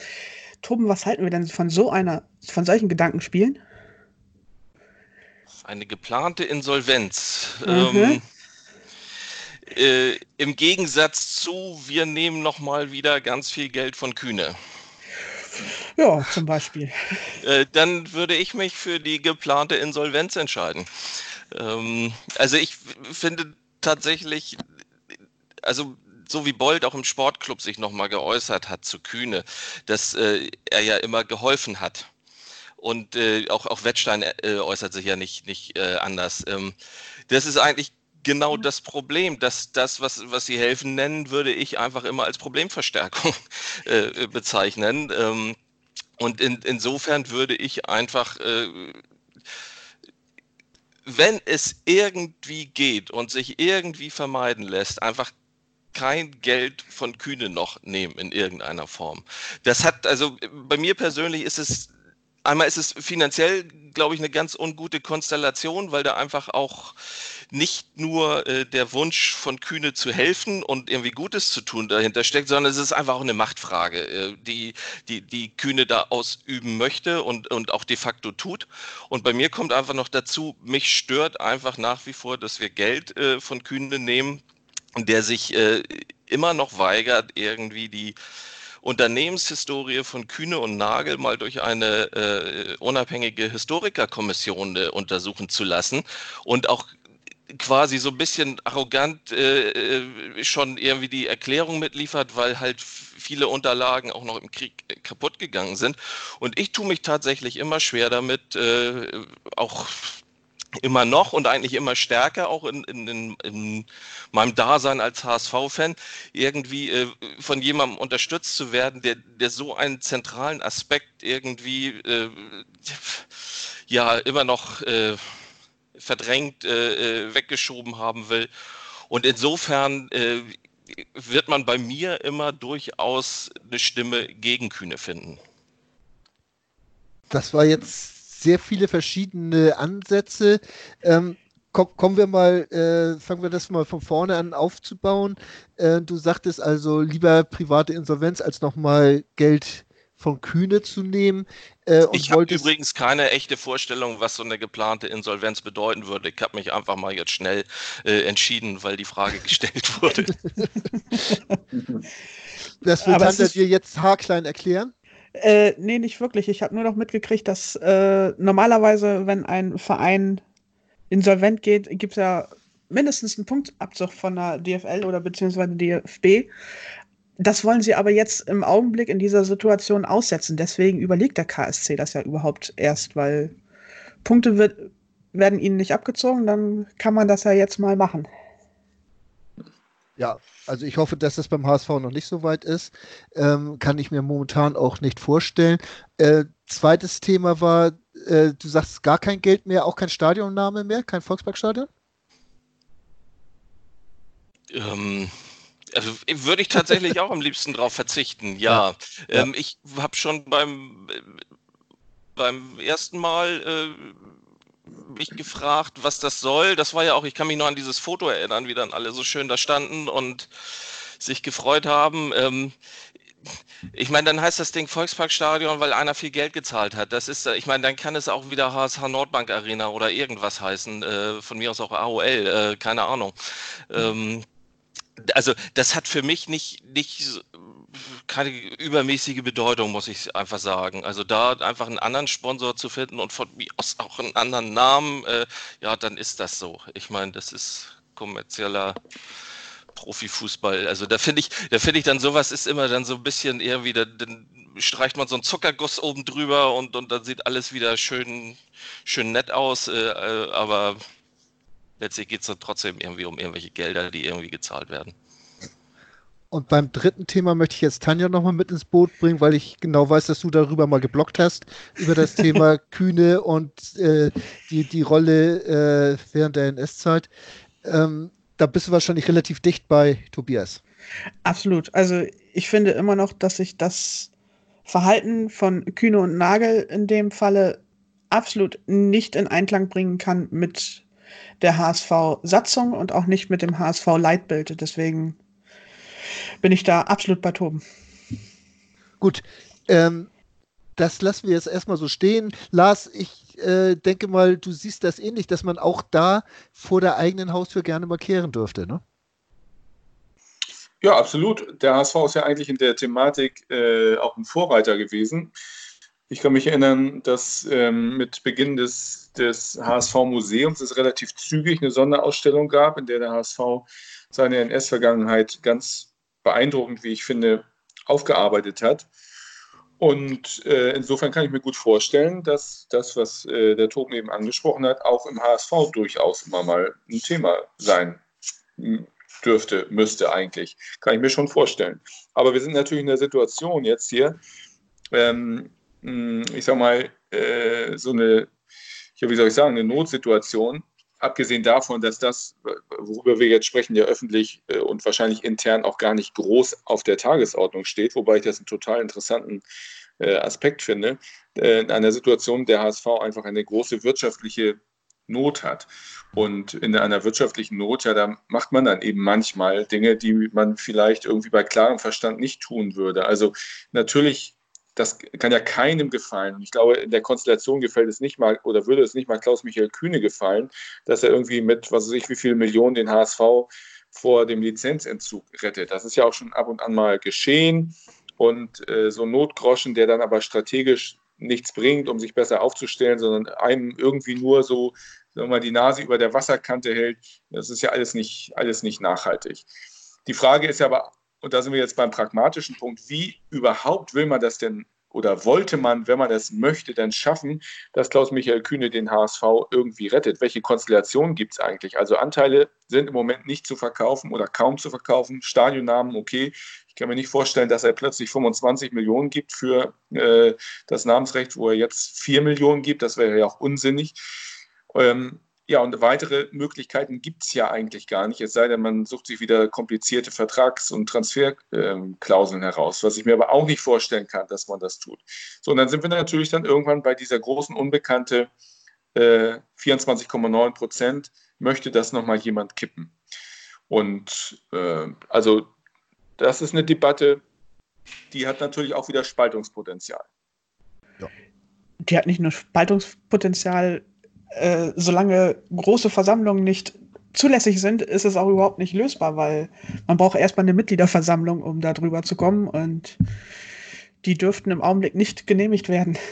Toben, was halten wir denn von so einer, von solchen Gedankenspielen? Eine geplante Insolvenz. Mhm. Ähm, äh, Im Gegensatz zu, wir nehmen nochmal wieder ganz viel Geld von Kühne. Ja, zum Beispiel. Äh, dann würde ich mich für die geplante Insolvenz entscheiden. Ähm, also ich finde tatsächlich, also so wie Bold auch im Sportclub sich nochmal geäußert hat zu Kühne, dass äh, er ja immer geholfen hat. Und äh, auch, auch Wettstein äh, äußert sich ja nicht, nicht äh, anders. Ähm, das ist eigentlich genau das Problem, dass das, was, was Sie helfen nennen, würde ich einfach immer als Problemverstärkung äh, bezeichnen. Ähm, und in, insofern würde ich einfach äh, wenn es irgendwie geht und sich irgendwie vermeiden lässt, einfach kein Geld von Kühne noch nehmen in irgendeiner Form. Das hat, also bei mir persönlich ist es, einmal ist es finanziell, glaube ich, eine ganz ungute Konstellation, weil da einfach auch nicht nur äh, der Wunsch von Kühne zu helfen und irgendwie Gutes zu tun dahinter steckt, sondern es ist einfach auch eine Machtfrage, äh, die, die, die Kühne da ausüben möchte und, und auch de facto tut. Und bei mir kommt einfach noch dazu, mich stört einfach nach wie vor, dass wir Geld äh, von Kühne nehmen, der sich äh, immer noch weigert, irgendwie die Unternehmenshistorie von Kühne und Nagel mal durch eine äh, unabhängige Historikerkommission äh, untersuchen zu lassen und auch quasi so ein bisschen arrogant äh, äh, schon irgendwie die Erklärung mitliefert, weil halt viele Unterlagen auch noch im Krieg äh, kaputt gegangen sind. Und ich tue mich tatsächlich immer schwer damit, äh, auch immer noch und eigentlich immer stärker auch in, in, in, in meinem Dasein als HSV-Fan irgendwie äh, von jemandem unterstützt zu werden, der, der so einen zentralen Aspekt irgendwie äh, ja immer noch äh, verdrängt, äh, äh, weggeschoben haben will. Und insofern äh, wird man bei mir immer durchaus eine Stimme gegen Kühne finden. Das war jetzt sehr viele verschiedene Ansätze. Ähm, kommen wir mal, äh, fangen wir das mal von vorne an aufzubauen. Äh, du sagtest also lieber private Insolvenz als nochmal Geld von Kühne zu nehmen. Äh, ich habe übrigens keine echte Vorstellung, was so eine geplante Insolvenz bedeuten würde. Ich habe mich einfach mal jetzt schnell äh, entschieden, weil die Frage gestellt wurde. das wird Tante dir jetzt haarklein erklären? Äh, nee, nicht wirklich. Ich habe nur noch mitgekriegt, dass äh, normalerweise, wenn ein Verein insolvent geht, gibt es ja mindestens einen Punktabzug von der DFL oder beziehungsweise DFB. Das wollen sie aber jetzt im Augenblick in dieser Situation aussetzen. Deswegen überlegt der KSC das ja überhaupt erst, weil Punkte wird, werden ihnen nicht abgezogen, dann kann man das ja jetzt mal machen. Ja, also ich hoffe, dass das beim HSV noch nicht so weit ist. Ähm, kann ich mir momentan auch nicht vorstellen. Äh, zweites Thema war, äh, du sagst gar kein Geld mehr, auch kein Stadionname mehr, kein Volksparkstadion? Ähm, also würde ich tatsächlich auch am liebsten drauf verzichten, ja. ja. Ähm, ich habe schon beim, beim ersten Mal äh, mich gefragt, was das soll. Das war ja auch, ich kann mich noch an dieses Foto erinnern, wie dann alle so schön da standen und sich gefreut haben. Ähm, ich meine, dann heißt das Ding Volksparkstadion, weil einer viel Geld gezahlt hat. Das ist, ich meine, dann kann es auch wieder HSH Nordbank Arena oder irgendwas heißen. Äh, von mir aus auch AOL, äh, keine Ahnung. Ähm, also das hat für mich nicht, nicht keine übermäßige Bedeutung, muss ich einfach sagen. Also da einfach einen anderen Sponsor zu finden und von mir aus auch einen anderen Namen, äh, ja, dann ist das so. Ich meine, das ist kommerzieller Profifußball. Also da finde ich, da finde ich dann sowas ist immer dann so ein bisschen irgendwie, da, dann streicht man so einen Zuckerguss oben drüber und, und dann sieht alles wieder schön, schön nett aus. Äh, äh aber letztlich geht es dann trotzdem irgendwie um irgendwelche Gelder, die irgendwie gezahlt werden. Und beim dritten Thema möchte ich jetzt Tanja nochmal mit ins Boot bringen, weil ich genau weiß, dass du darüber mal geblockt hast, über das Thema Kühne und äh, die, die Rolle äh, während der NS-Zeit. Ähm, da bist du wahrscheinlich relativ dicht bei Tobias. Absolut. Also ich finde immer noch, dass sich das Verhalten von Kühne und Nagel in dem Falle absolut nicht in Einklang bringen kann mit der HSV-Satzung und auch nicht mit dem HSV-Leitbild. Deswegen bin ich da absolut bei Toben. Gut, ähm, das lassen wir jetzt erstmal so stehen. Lars, ich äh, denke mal, du siehst das ähnlich, dass man auch da vor der eigenen Haustür gerne markieren dürfte, ne? Ja, absolut. Der HSV ist ja eigentlich in der Thematik äh, auch ein Vorreiter gewesen. Ich kann mich erinnern, dass ähm, mit Beginn des, des HSV-Museums es relativ zügig eine Sonderausstellung gab, in der der HSV seine NS-Vergangenheit ganz beeindruckend, wie ich finde, aufgearbeitet hat. Und äh, insofern kann ich mir gut vorstellen, dass das, was äh, der Toben eben angesprochen hat, auch im HSV durchaus immer mal ein Thema sein dürfte, müsste eigentlich. Kann ich mir schon vorstellen. Aber wir sind natürlich in der Situation jetzt hier, ähm, ich sag mal, äh, so eine, ja, wie soll ich sagen, eine Notsituation, abgesehen davon, dass das, worüber wir jetzt sprechen, ja öffentlich äh, und wahrscheinlich intern auch gar nicht groß auf der Tagesordnung steht, wobei ich das einen total interessanten äh, Aspekt finde, äh, in einer Situation der HSV einfach eine große wirtschaftliche Not hat. Und in einer wirtschaftlichen Not, ja, da macht man dann eben manchmal Dinge, die man vielleicht irgendwie bei klarem Verstand nicht tun würde. Also natürlich das kann ja keinem gefallen. Und ich glaube, in der Konstellation gefällt es nicht mal oder würde es nicht mal Klaus-Michael Kühne gefallen, dass er irgendwie mit, was weiß ich, wie viel Millionen den HSV vor dem Lizenzentzug rettet. Das ist ja auch schon ab und an mal geschehen. Und äh, so ein Notgroschen, der dann aber strategisch nichts bringt, um sich besser aufzustellen, sondern einem irgendwie nur so mal, die Nase über der Wasserkante hält, das ist ja alles nicht, alles nicht nachhaltig. Die Frage ist ja aber und da sind wir jetzt beim pragmatischen Punkt, wie überhaupt will man das denn oder wollte man, wenn man das möchte, dann schaffen, dass Klaus-Michael Kühne den HSV irgendwie rettet? Welche Konstellationen gibt es eigentlich? Also Anteile sind im Moment nicht zu verkaufen oder kaum zu verkaufen. Stadionnamen, okay. Ich kann mir nicht vorstellen, dass er plötzlich 25 Millionen gibt für äh, das Namensrecht, wo er jetzt 4 Millionen gibt. Das wäre ja auch unsinnig. Ähm, ja, und weitere Möglichkeiten gibt es ja eigentlich gar nicht, es sei denn, man sucht sich wieder komplizierte Vertrags- und Transferklauseln heraus, was ich mir aber auch nicht vorstellen kann, dass man das tut. So, und dann sind wir natürlich dann irgendwann bei dieser großen Unbekannte äh, 24,9 Prozent, möchte das nochmal jemand kippen. Und äh, also das ist eine Debatte, die hat natürlich auch wieder Spaltungspotenzial. Ja. Die hat nicht nur Spaltungspotenzial, äh, solange große Versammlungen nicht zulässig sind, ist es auch überhaupt nicht lösbar, weil man braucht erstmal eine Mitgliederversammlung, um da drüber zu kommen und die dürften im Augenblick nicht genehmigt werden.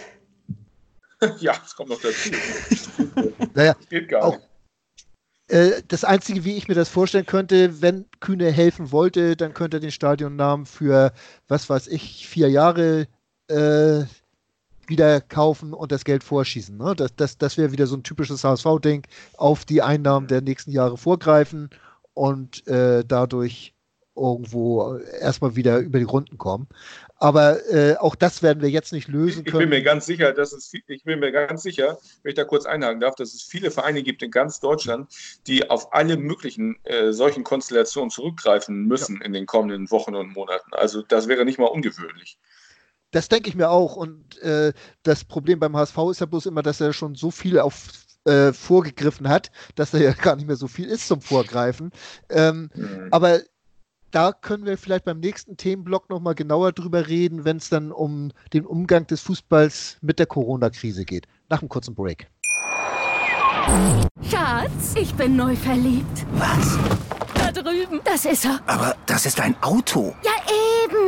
Ja, das kommt noch dazu. naja, das geht gar auch, nicht. Äh, das Einzige, wie ich mir das vorstellen könnte, wenn Kühne helfen wollte, dann könnte er den Stadionnamen für, was weiß ich, vier Jahre äh, wieder kaufen und das Geld vorschießen. Ne? Das, das, das wäre wieder so ein typisches HSV-Ding, auf die Einnahmen der nächsten Jahre vorgreifen und äh, dadurch irgendwo erstmal wieder über die Runden kommen. Aber äh, auch das werden wir jetzt nicht lösen können. Ich bin mir ganz sicher, dass es, ich bin mir ganz sicher, wenn ich da kurz einhaken darf, dass es viele Vereine gibt in ganz Deutschland, die auf alle möglichen äh, solchen Konstellationen zurückgreifen müssen ja. in den kommenden Wochen und Monaten. Also das wäre nicht mal ungewöhnlich. Das denke ich mir auch. Und äh, das Problem beim HSV ist ja bloß immer, dass er schon so viel auf äh, vorgegriffen hat, dass er ja gar nicht mehr so viel ist zum Vorgreifen. Ähm, mhm. Aber da können wir vielleicht beim nächsten Themenblock nochmal genauer drüber reden, wenn es dann um den Umgang des Fußballs mit der Corona-Krise geht. Nach einem kurzen Break. Schatz, ich bin neu verliebt. Was? Da drüben. Das ist er. Aber das ist ein Auto. Ja, eben.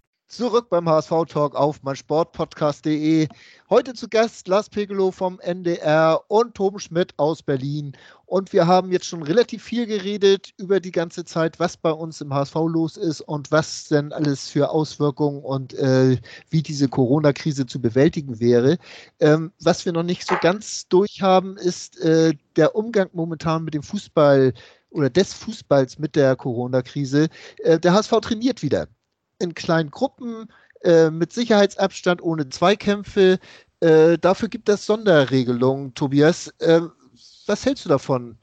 Zurück beim HSV Talk auf meinsportpodcast.de. Heute zu Gast Lars Pegelow vom NDR und Tom Schmidt aus Berlin. Und wir haben jetzt schon relativ viel geredet über die ganze Zeit, was bei uns im HSV los ist und was denn alles für Auswirkungen und äh, wie diese Corona-Krise zu bewältigen wäre. Ähm, was wir noch nicht so ganz durchhaben, ist äh, der Umgang momentan mit dem Fußball oder des Fußballs mit der Corona-Krise. Äh, der HSV trainiert wieder in kleinen Gruppen, äh, mit Sicherheitsabstand, ohne Zweikämpfe. Äh, dafür gibt es Sonderregelungen, Tobias. Äh, was hältst du davon?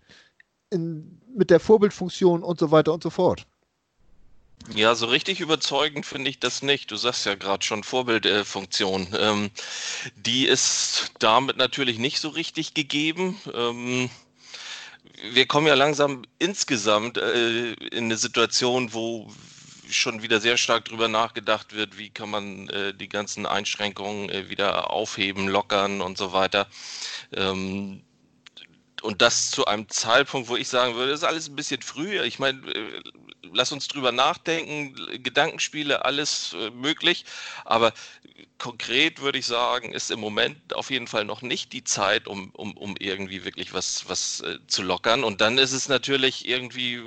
In, mit der Vorbildfunktion und so weiter und so fort. Ja, so richtig überzeugend finde ich das nicht. Du sagst ja gerade schon Vorbildfunktion. Ähm, die ist damit natürlich nicht so richtig gegeben. Ähm, wir kommen ja langsam insgesamt äh, in eine Situation, wo schon wieder sehr stark darüber nachgedacht wird, wie kann man äh, die ganzen Einschränkungen äh, wieder aufheben, lockern und so weiter. Ähm, und das zu einem Zeitpunkt, wo ich sagen würde, das ist alles ein bisschen früh. Ich meine, äh, lass uns drüber nachdenken, Gedankenspiele, alles äh, möglich. Aber konkret würde ich sagen, ist im Moment auf jeden Fall noch nicht die Zeit, um, um, um irgendwie wirklich was, was äh, zu lockern. Und dann ist es natürlich irgendwie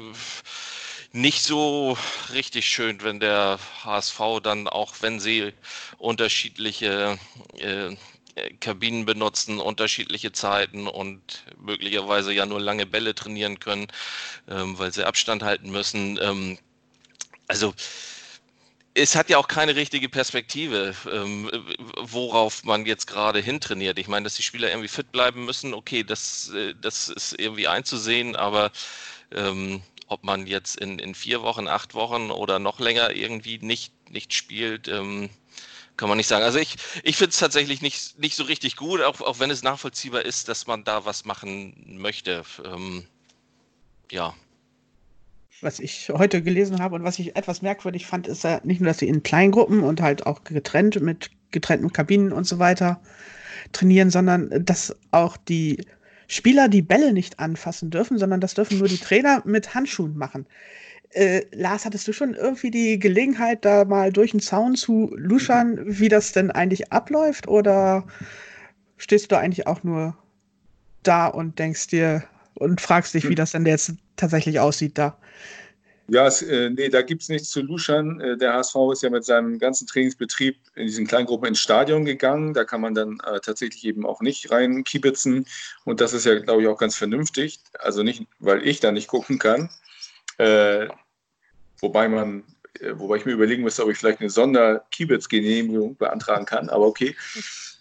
nicht so richtig schön, wenn der HSV dann auch, wenn sie unterschiedliche äh, Kabinen benutzen, unterschiedliche Zeiten und möglicherweise ja nur lange Bälle trainieren können, ähm, weil sie Abstand halten müssen. Ähm, also es hat ja auch keine richtige Perspektive, ähm, worauf man jetzt gerade hintrainiert. Ich meine, dass die Spieler irgendwie fit bleiben müssen, okay, das, äh, das ist irgendwie einzusehen, aber ähm, ob man jetzt in, in vier Wochen, acht Wochen oder noch länger irgendwie nicht, nicht spielt, ähm, kann man nicht sagen. Also ich, ich finde es tatsächlich nicht, nicht so richtig gut, auch, auch wenn es nachvollziehbar ist, dass man da was machen möchte. Ähm, ja. Was ich heute gelesen habe und was ich etwas merkwürdig fand, ist ja nicht nur, dass sie in Kleingruppen und halt auch getrennt mit getrennten Kabinen und so weiter trainieren, sondern dass auch die Spieler die Bälle nicht anfassen dürfen, sondern das dürfen nur die Trainer mit Handschuhen machen. Äh, Lars, hattest du schon irgendwie die Gelegenheit, da mal durch den Zaun zu luschern, wie das denn eigentlich abläuft? Oder stehst du da eigentlich auch nur da und denkst dir und fragst dich, wie das denn jetzt tatsächlich aussieht da? Ja, es, äh, nee, da gibt es nichts zu luschern. Äh, der HSV ist ja mit seinem ganzen Trainingsbetrieb in diesen Kleingruppen ins Stadion gegangen. Da kann man dann äh, tatsächlich eben auch nicht rein kiebitzen. Und das ist ja, glaube ich, auch ganz vernünftig. Also nicht, weil ich da nicht gucken kann. Äh, wobei man, äh, wobei ich mir überlegen müsste, ob ich vielleicht eine Sonderkiebitz-Genehmigung beantragen kann, aber okay.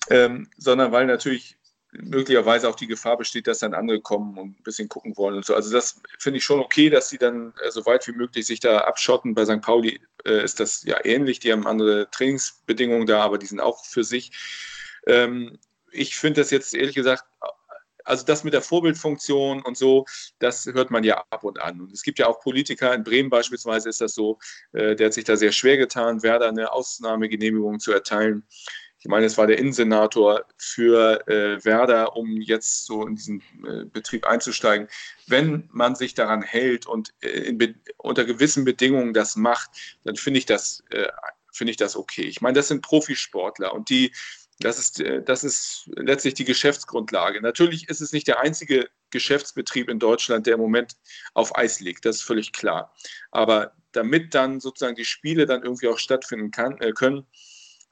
Ähm, sondern weil natürlich möglicherweise auch die Gefahr besteht, dass dann andere kommen und ein bisschen gucken wollen und so. Also das finde ich schon okay, dass sie dann äh, so weit wie möglich sich da abschotten. Bei St. Pauli äh, ist das ja ähnlich. Die haben andere Trainingsbedingungen da, aber die sind auch für sich. Ähm, ich finde das jetzt ehrlich gesagt, also das mit der Vorbildfunktion und so, das hört man ja ab und an. Und es gibt ja auch Politiker, in Bremen beispielsweise ist das so, äh, der hat sich da sehr schwer getan, Werder eine Ausnahmegenehmigung zu erteilen ich meine, es war der Innensenator für äh, Werder, um jetzt so in diesen äh, Betrieb einzusteigen. Wenn man sich daran hält und äh, unter gewissen Bedingungen das macht, dann finde ich das, äh, finde ich das okay. Ich meine, das sind Profisportler und die, das ist, äh, das ist letztlich die Geschäftsgrundlage. Natürlich ist es nicht der einzige Geschäftsbetrieb in Deutschland, der im Moment auf Eis liegt. Das ist völlig klar. Aber damit dann sozusagen die Spiele dann irgendwie auch stattfinden kann, äh, können,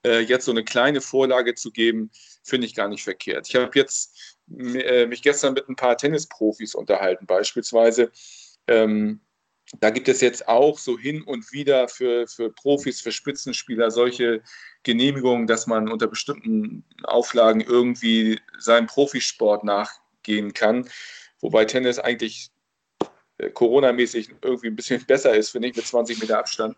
äh, jetzt so eine kleine Vorlage zu geben, finde ich gar nicht verkehrt. Ich habe jetzt äh, mich gestern mit ein paar Tennisprofis unterhalten, beispielsweise. Ähm, da gibt es jetzt auch so hin und wieder für, für Profis, für Spitzenspieler solche Genehmigungen, dass man unter bestimmten Auflagen irgendwie seinem Profisport nachgehen kann. Wobei Tennis eigentlich äh, Corona-mäßig irgendwie ein bisschen besser ist, finde ich, mit 20 Meter Abstand.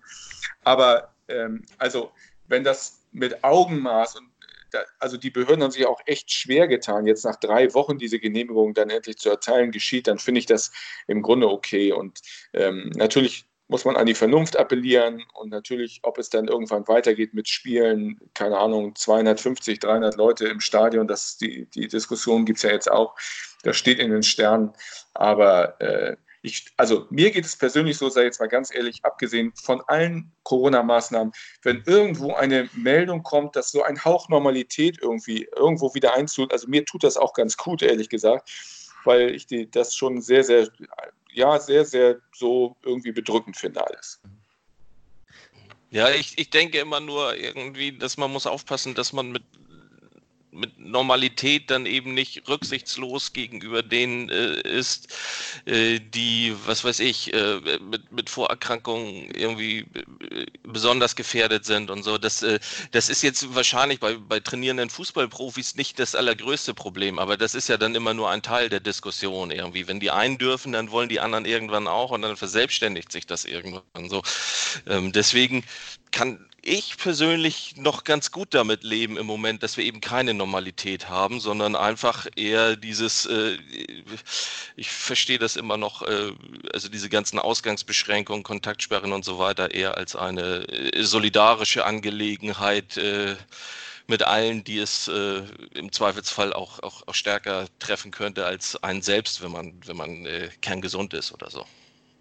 Aber ähm, also, wenn das mit Augenmaß und da, also die Behörden haben sich auch echt schwer getan, jetzt nach drei Wochen diese Genehmigung dann endlich zu erteilen geschieht, dann finde ich das im Grunde okay. Und ähm, natürlich muss man an die Vernunft appellieren und natürlich, ob es dann irgendwann weitergeht mit Spielen, keine Ahnung, 250, 300 Leute im Stadion, das, die, die Diskussion gibt es ja jetzt auch, das steht in den Sternen, aber äh, ich, also mir geht es persönlich so, sei jetzt mal ganz ehrlich, abgesehen von allen Corona-Maßnahmen, wenn irgendwo eine Meldung kommt, dass so ein Hauch Normalität irgendwie irgendwo wieder einzut, also mir tut das auch ganz gut, ehrlich gesagt, weil ich die, das schon sehr, sehr, ja, sehr, sehr so irgendwie bedrückend finde alles. Ja, ich, ich denke immer nur irgendwie, dass man muss aufpassen, dass man mit mit Normalität dann eben nicht rücksichtslos gegenüber denen äh, ist, äh, die, was weiß ich, äh, mit, mit Vorerkrankungen irgendwie äh, besonders gefährdet sind und so. Das, äh, das ist jetzt wahrscheinlich bei, bei trainierenden Fußballprofis nicht das allergrößte Problem, aber das ist ja dann immer nur ein Teil der Diskussion irgendwie. Wenn die einen dürfen, dann wollen die anderen irgendwann auch und dann verselbstständigt sich das irgendwann so. Ähm, deswegen kann ich persönlich noch ganz gut damit leben im Moment, dass wir eben keine Normalität haben, sondern einfach eher dieses, äh, ich verstehe das immer noch, äh, also diese ganzen Ausgangsbeschränkungen, Kontaktsperren und so weiter eher als eine äh, solidarische Angelegenheit äh, mit allen, die es äh, im Zweifelsfall auch, auch, auch, stärker treffen könnte als einen selbst, wenn man, wenn man äh, kerngesund ist oder so.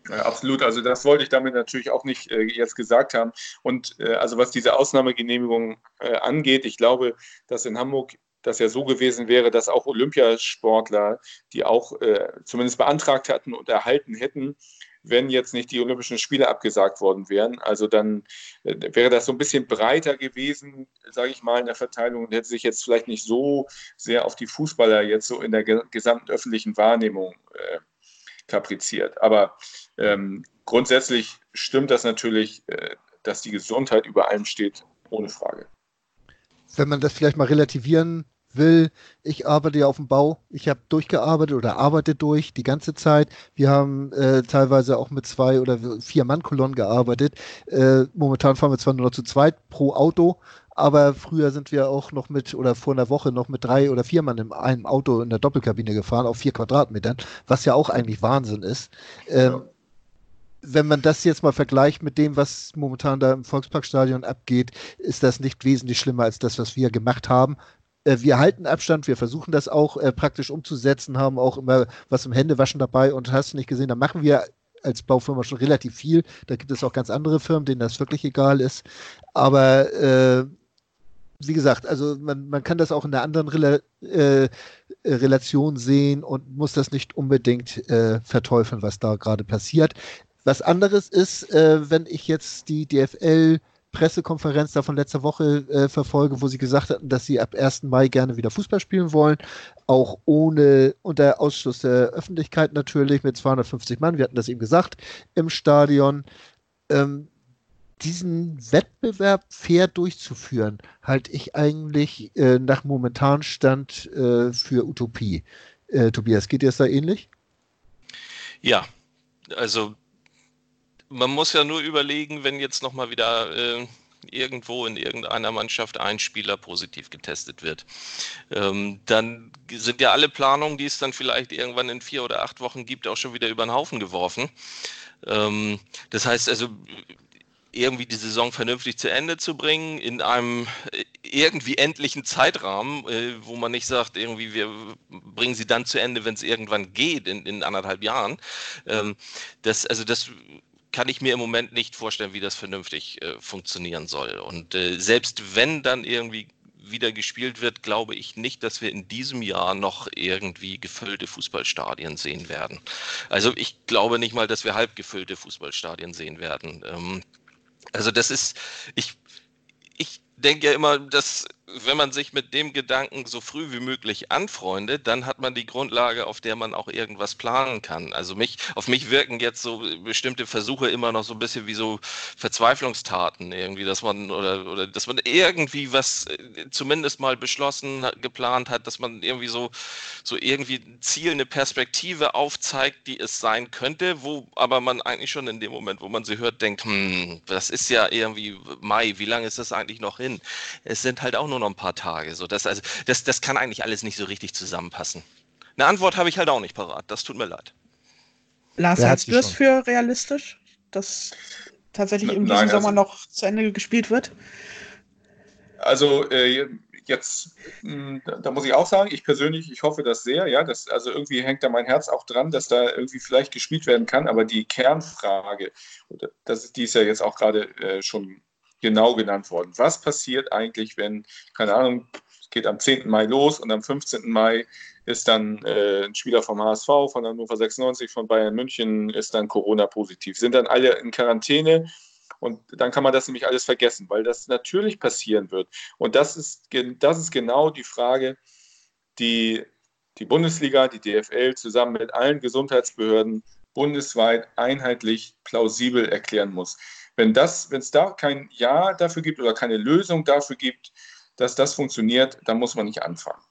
Absolut. Also das wollte ich damit natürlich auch nicht äh, jetzt gesagt haben. Und äh, also was diese Ausnahmegenehmigung äh, angeht, ich glaube, dass in Hamburg das ja so gewesen wäre, dass auch Olympiasportler, die auch äh, zumindest beantragt hatten und erhalten hätten, wenn jetzt nicht die Olympischen Spiele abgesagt worden wären. Also dann äh, wäre das so ein bisschen breiter gewesen, sage ich mal, in der Verteilung und hätte sich jetzt vielleicht nicht so sehr auf die Fußballer jetzt so in der gesamten öffentlichen Wahrnehmung äh, kapriziert. Aber ähm, grundsätzlich stimmt das natürlich, äh, dass die Gesundheit über allem steht, ohne Frage. Wenn man das vielleicht mal relativieren will, ich arbeite ja auf dem Bau, ich habe durchgearbeitet oder arbeite durch die ganze Zeit. Wir haben äh, teilweise auch mit zwei oder vier Mann-Kolonnen gearbeitet. Äh, momentan fahren wir zwar nur noch zu zweit pro Auto, aber früher sind wir auch noch mit, oder vor einer Woche noch mit drei oder vier Mann in einem Auto in der Doppelkabine gefahren, auf vier Quadratmetern, was ja auch eigentlich Wahnsinn ist. Ähm, ja. Wenn man das jetzt mal vergleicht mit dem, was momentan da im Volksparkstadion abgeht, ist das nicht wesentlich schlimmer als das, was wir gemacht haben äh, wir halten Abstand, wir versuchen das auch äh, praktisch umzusetzen, haben auch immer was im Händewaschen dabei und hast du nicht gesehen, da machen wir als Baufirma schon relativ viel. Da gibt es auch ganz andere Firmen, denen das wirklich egal ist. Aber äh, wie gesagt, also man, man kann das auch in einer anderen Rela äh, Relation sehen und muss das nicht unbedingt äh, verteufeln, was da gerade passiert. Was anderes ist, äh, wenn ich jetzt die DFL Pressekonferenz da von letzter Woche äh, verfolge, wo sie gesagt hatten, dass sie ab 1. Mai gerne wieder Fußball spielen wollen, auch ohne unter Ausschluss der Öffentlichkeit natürlich mit 250 Mann, wir hatten das eben gesagt, im Stadion. Ähm, diesen Wettbewerb fair durchzuführen, halte ich eigentlich äh, nach momentanem Stand äh, für Utopie. Äh, Tobias, geht dir das da ähnlich? Ja, also man muss ja nur überlegen, wenn jetzt nochmal wieder äh, irgendwo in irgendeiner Mannschaft ein Spieler positiv getestet wird. Ähm, dann sind ja alle Planungen, die es dann vielleicht irgendwann in vier oder acht Wochen gibt, auch schon wieder über den Haufen geworfen. Ähm, das heißt also, irgendwie die Saison vernünftig zu Ende zu bringen, in einem äh, irgendwie endlichen Zeitrahmen, äh, wo man nicht sagt, irgendwie wir bringen sie dann zu Ende, wenn es irgendwann geht, in, in anderthalb Jahren. Ähm, das, also das kann ich mir im Moment nicht vorstellen, wie das vernünftig äh, funktionieren soll. Und äh, selbst wenn dann irgendwie wieder gespielt wird, glaube ich nicht, dass wir in diesem Jahr noch irgendwie gefüllte Fußballstadien sehen werden. Also ich glaube nicht mal, dass wir halb gefüllte Fußballstadien sehen werden. Ähm, also das ist, ich, ich denke ja immer, dass wenn man sich mit dem Gedanken so früh wie möglich anfreundet, dann hat man die Grundlage, auf der man auch irgendwas planen kann. Also mich, auf mich wirken jetzt so bestimmte Versuche immer noch so ein bisschen wie so Verzweiflungstaten irgendwie, dass man oder, oder dass man irgendwie was äh, zumindest mal beschlossen, geplant hat, dass man irgendwie so, so irgendwie ein Ziel, eine Perspektive aufzeigt, die es sein könnte, wo aber man eigentlich schon in dem Moment, wo man sie hört, denkt, hm, das ist ja irgendwie Mai, wie lange ist das eigentlich noch hin? Es sind halt auch nur nur noch ein paar Tage. So, das, also, das, das kann eigentlich alles nicht so richtig zusammenpassen. Eine Antwort habe ich halt auch nicht parat. Das tut mir leid. Lars, hältst du das für realistisch, dass tatsächlich in diesem Nein, also, Sommer noch zu Ende gespielt wird? Also äh, jetzt, hm, da muss ich auch sagen, ich persönlich, ich hoffe das sehr, ja, das, also irgendwie hängt da mein Herz auch dran, dass da irgendwie vielleicht gespielt werden kann, aber die Kernfrage, das die ist ja jetzt auch gerade äh, schon genau genannt worden. Was passiert eigentlich, wenn, keine Ahnung, es geht am 10. Mai los und am 15. Mai ist dann äh, ein Spieler vom HSV, von Hannover 96, von Bayern München, ist dann Corona-positiv. Sind dann alle in Quarantäne und dann kann man das nämlich alles vergessen, weil das natürlich passieren wird. Und das ist, das ist genau die Frage, die die Bundesliga, die DFL zusammen mit allen Gesundheitsbehörden bundesweit einheitlich plausibel erklären muss. Wenn es da kein Ja dafür gibt oder keine Lösung dafür gibt, dass das funktioniert, dann muss man nicht anfangen.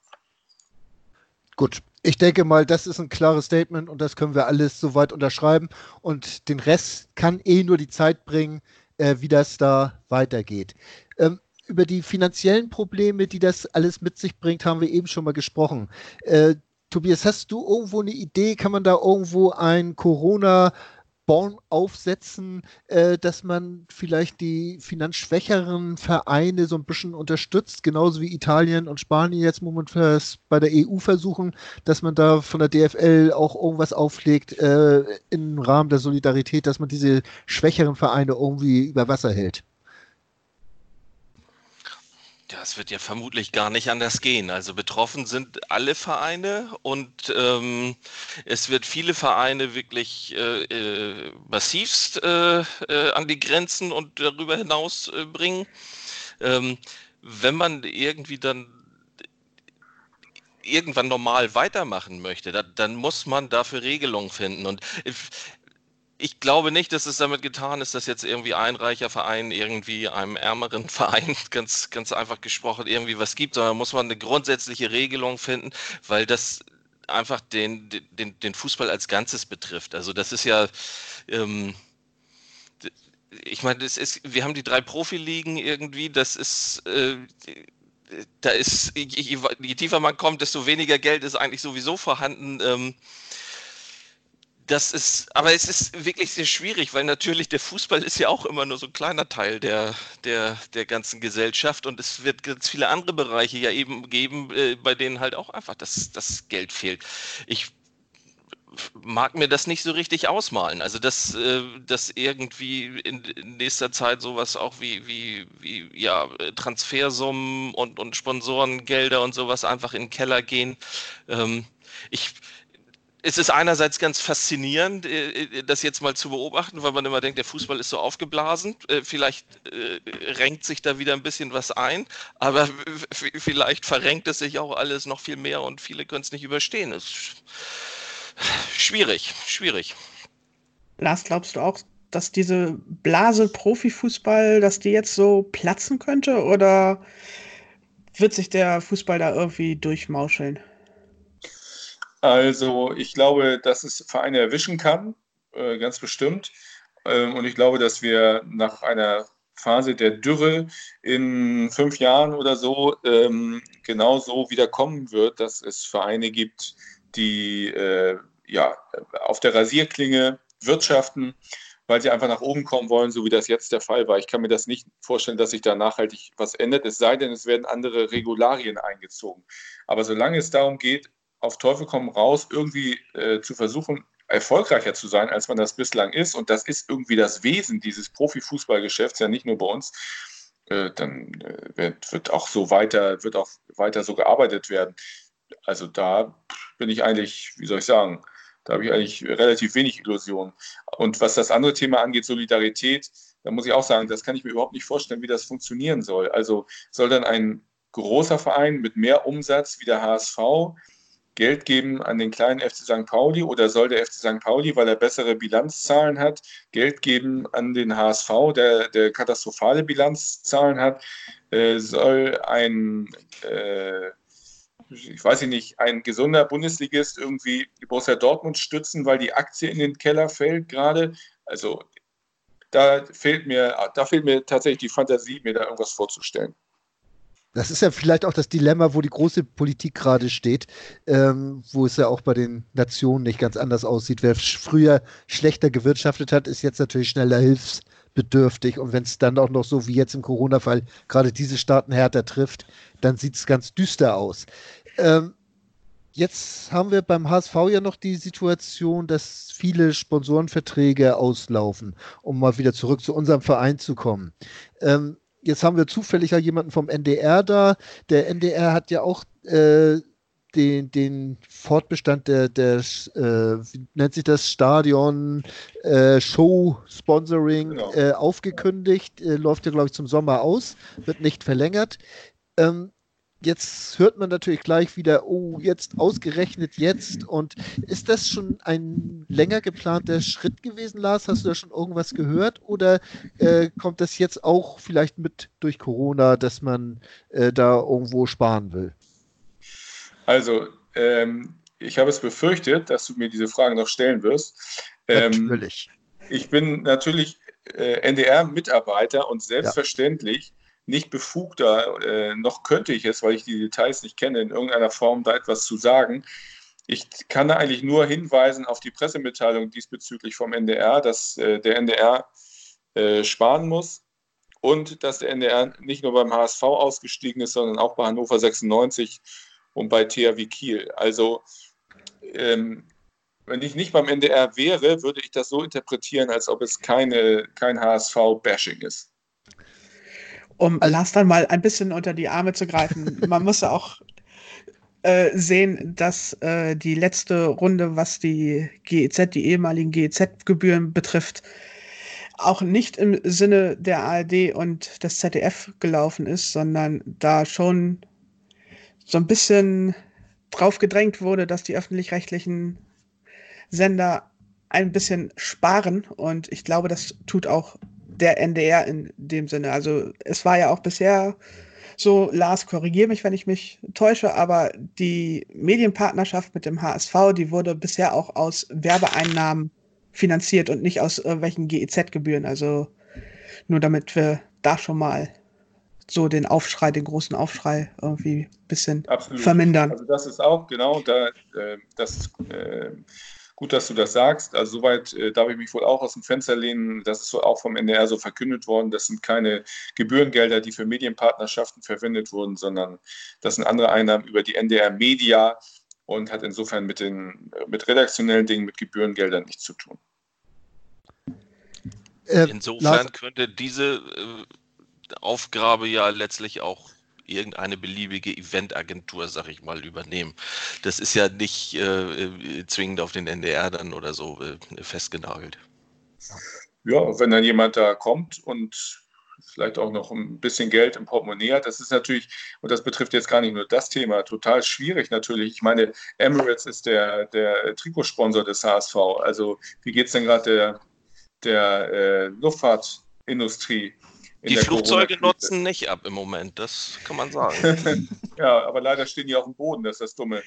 Gut, ich denke mal, das ist ein klares Statement und das können wir alles soweit unterschreiben. Und den Rest kann eh nur die Zeit bringen, äh, wie das da weitergeht. Ähm, über die finanziellen Probleme, die das alles mit sich bringt, haben wir eben schon mal gesprochen. Äh, Tobias, hast du irgendwo eine Idee? Kann man da irgendwo ein Corona- Bon aufsetzen, äh, dass man vielleicht die finanzschwächeren Vereine so ein bisschen unterstützt, genauso wie Italien und Spanien jetzt momentan bei der EU versuchen, dass man da von der DFL auch irgendwas auflegt äh, im Rahmen der Solidarität, dass man diese schwächeren Vereine irgendwie über Wasser hält. Das wird ja vermutlich gar nicht anders gehen. Also betroffen sind alle Vereine und ähm, es wird viele Vereine wirklich äh, äh, massivst äh, äh an die Grenzen und darüber hinaus äh, bringen. Ähm, wenn man irgendwie dann irgendwann normal weitermachen möchte, dann, dann, muss man dafür Regelungen finden. Und ich glaube nicht, dass es damit getan ist, dass jetzt irgendwie ein reicher Verein irgendwie einem ärmeren Verein ganz, ganz einfach gesprochen irgendwie was gibt, sondern muss man eine grundsätzliche Regelung finden, weil das einfach den, den, den Fußball als Ganzes betrifft. Also das ist ja, ähm, ich meine, das ist, wir haben die drei Profiligen irgendwie, das ist, äh, da ist, je, je, tiefer man kommt, desto weniger Geld ist eigentlich sowieso vorhanden. Ähm, das ist, aber es ist wirklich sehr schwierig, weil natürlich der Fußball ist ja auch immer nur so ein kleiner Teil der, der, der ganzen Gesellschaft und es wird ganz viele andere Bereiche ja eben geben, äh, bei denen halt auch einfach das, das Geld fehlt. Ich mag mir das nicht so richtig ausmalen. Also dass, äh, dass irgendwie in, nächster Zeit sowas auch wie, wie, wie ja, Transfersummen und, und Sponsorengelder und sowas einfach in den Keller gehen. Ähm, ich es ist einerseits ganz faszinierend, äh, äh, das jetzt mal zu beobachten, weil man immer denkt, der Fußball ist so aufgeblasen. Äh, vielleicht renkt sich da wieder ein bisschen was ein, aber vielleicht verrenkt es sich auch alles noch viel mehr und viele können es nicht überstehen. Es ist schwierig, schwierig. Lars, glaubst du auch, dass diese Blase Profifußball, dass die jetzt so platzen könnte oder wird sich der Fußball da irgendwie durchmauscheln? Also ich glaube, dass es Vereine erwischen kann, äh, ganz bestimmt. Ähm, und ich glaube, dass wir nach einer Phase der Dürre in fünf Jahren oder so ähm, genau so wieder kommen wird, dass es Vereine gibt, die äh, ja, auf der Rasierklinge wirtschaften, weil sie einfach nach oben kommen wollen, so wie das jetzt der Fall war. Ich kann mir das nicht vorstellen, dass sich da nachhaltig was ändert, es sei denn, es werden andere Regularien eingezogen. Aber solange es darum geht, auf Teufel komm raus irgendwie äh, zu versuchen, erfolgreicher zu sein, als man das bislang ist. Und das ist irgendwie das Wesen dieses Profifußballgeschäfts, ja nicht nur bei uns. Äh, dann äh, wird, wird, auch so weiter, wird auch weiter so gearbeitet werden. Also da bin ich eigentlich, wie soll ich sagen, da habe ich eigentlich relativ wenig Illusionen. Und was das andere Thema angeht, Solidarität, da muss ich auch sagen, das kann ich mir überhaupt nicht vorstellen, wie das funktionieren soll. Also soll dann ein großer Verein mit mehr Umsatz wie der HSV Geld geben an den kleinen FC St. Pauli oder soll der FC St. Pauli, weil er bessere Bilanzzahlen hat, Geld geben an den HSV, der, der katastrophale Bilanzzahlen hat? Äh, soll ein, äh, ich weiß nicht, ein gesunder Bundesligist irgendwie Borussia Dortmund stützen, weil die Aktie in den Keller fällt gerade? Also da fehlt mir, da fehlt mir tatsächlich die Fantasie, mir da irgendwas vorzustellen. Das ist ja vielleicht auch das Dilemma, wo die große Politik gerade steht, ähm, wo es ja auch bei den Nationen nicht ganz anders aussieht. Wer früher schlechter gewirtschaftet hat, ist jetzt natürlich schneller Hilfs bedürftig und wenn es dann auch noch so wie jetzt im Corona-Fall gerade diese Staaten härter trifft, dann sieht es ganz düster aus. Ähm, jetzt haben wir beim HSV ja noch die Situation, dass viele Sponsorenverträge auslaufen, um mal wieder zurück zu unserem Verein zu kommen. Ähm, jetzt haben wir zufällig ja jemanden vom NDR da. Der NDR hat ja auch äh, den, den Fortbestand der, der äh, wie nennt sich das, Stadion äh, Show Sponsoring genau. äh, aufgekündigt, äh, läuft ja, glaube ich, zum Sommer aus, wird nicht verlängert. Ähm, jetzt hört man natürlich gleich wieder, oh, jetzt ausgerechnet jetzt. Und ist das schon ein länger geplanter Schritt gewesen, Lars? Hast du da schon irgendwas gehört? Oder äh, kommt das jetzt auch vielleicht mit durch Corona, dass man äh, da irgendwo sparen will? Also, ähm, ich habe es befürchtet, dass du mir diese Fragen noch stellen wirst. Ähm, natürlich. Ich bin natürlich äh, NDR-Mitarbeiter und selbstverständlich nicht befugter, äh, noch könnte ich es, weil ich die Details nicht kenne, in irgendeiner Form da etwas zu sagen. Ich kann da eigentlich nur hinweisen auf die Pressemitteilung diesbezüglich vom NDR, dass äh, der NDR äh, sparen muss und dass der NDR nicht nur beim HSV ausgestiegen ist, sondern auch bei Hannover 96 und bei THW Kiel. Also ähm, wenn ich nicht beim NDR wäre, würde ich das so interpretieren, als ob es keine, kein HSV-Bashing ist um Lars dann mal ein bisschen unter die Arme zu greifen. Man muss ja auch äh, sehen, dass äh, die letzte Runde, was die GEZ, die ehemaligen GEZ-Gebühren betrifft, auch nicht im Sinne der ARD und des ZDF gelaufen ist, sondern da schon so ein bisschen drauf gedrängt wurde, dass die öffentlich-rechtlichen Sender ein bisschen sparen. Und ich glaube, das tut auch der NDR in dem Sinne. Also es war ja auch bisher so, Lars, korrigiere mich, wenn ich mich täusche, aber die Medienpartnerschaft mit dem HSV, die wurde bisher auch aus Werbeeinnahmen finanziert und nicht aus irgendwelchen GEZ-Gebühren. Also nur damit wir da schon mal so den Aufschrei, den großen Aufschrei irgendwie ein bisschen Absolut. vermindern. Also das ist auch, genau, da, äh, das äh, Gut, dass du das sagst. Also soweit äh, darf ich mich wohl auch aus dem Fenster lehnen. Das ist auch vom NDR so verkündet worden. Das sind keine Gebührengelder, die für Medienpartnerschaften verwendet wurden, sondern das sind andere Einnahmen über die NDR Media und hat insofern mit den mit redaktionellen Dingen, mit Gebührengeldern nichts zu tun. Äh, insofern könnte diese äh, Aufgabe ja letztlich auch irgendeine beliebige Eventagentur, sag ich mal, übernehmen. Das ist ja nicht äh, äh zwingend auf den NDR dann oder so äh, festgenagelt. Ja, wenn dann jemand da kommt und vielleicht auch noch ein bisschen Geld im Portemonnaie hat. Das ist natürlich, und das betrifft jetzt gar nicht nur das Thema, total schwierig natürlich. Ich meine, Emirates ist der, der Trikotsponsor des HSV. Also wie geht es denn gerade der, der äh, Luftfahrtindustrie? Die Flugzeuge nutzen nicht ab im Moment, das kann man sagen. ja, aber leider stehen die auf dem Boden, das ist das Dumme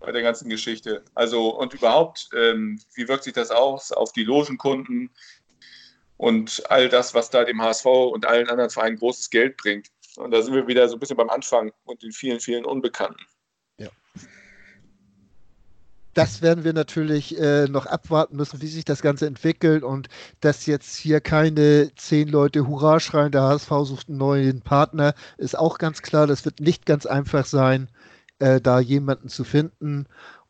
bei der ganzen Geschichte. Also und überhaupt, ähm, wie wirkt sich das aus auf die Logenkunden und all das, was da dem HSV und allen anderen Vereinen großes Geld bringt. Und da sind wir wieder so ein bisschen beim Anfang und den vielen, vielen Unbekannten das werden wir natürlich äh, noch abwarten müssen, wie sich das Ganze entwickelt und dass jetzt hier keine zehn Leute Hurra schreien, der HSV sucht einen neuen Partner, ist auch ganz klar. Das wird nicht ganz einfach sein, äh, da jemanden zu finden.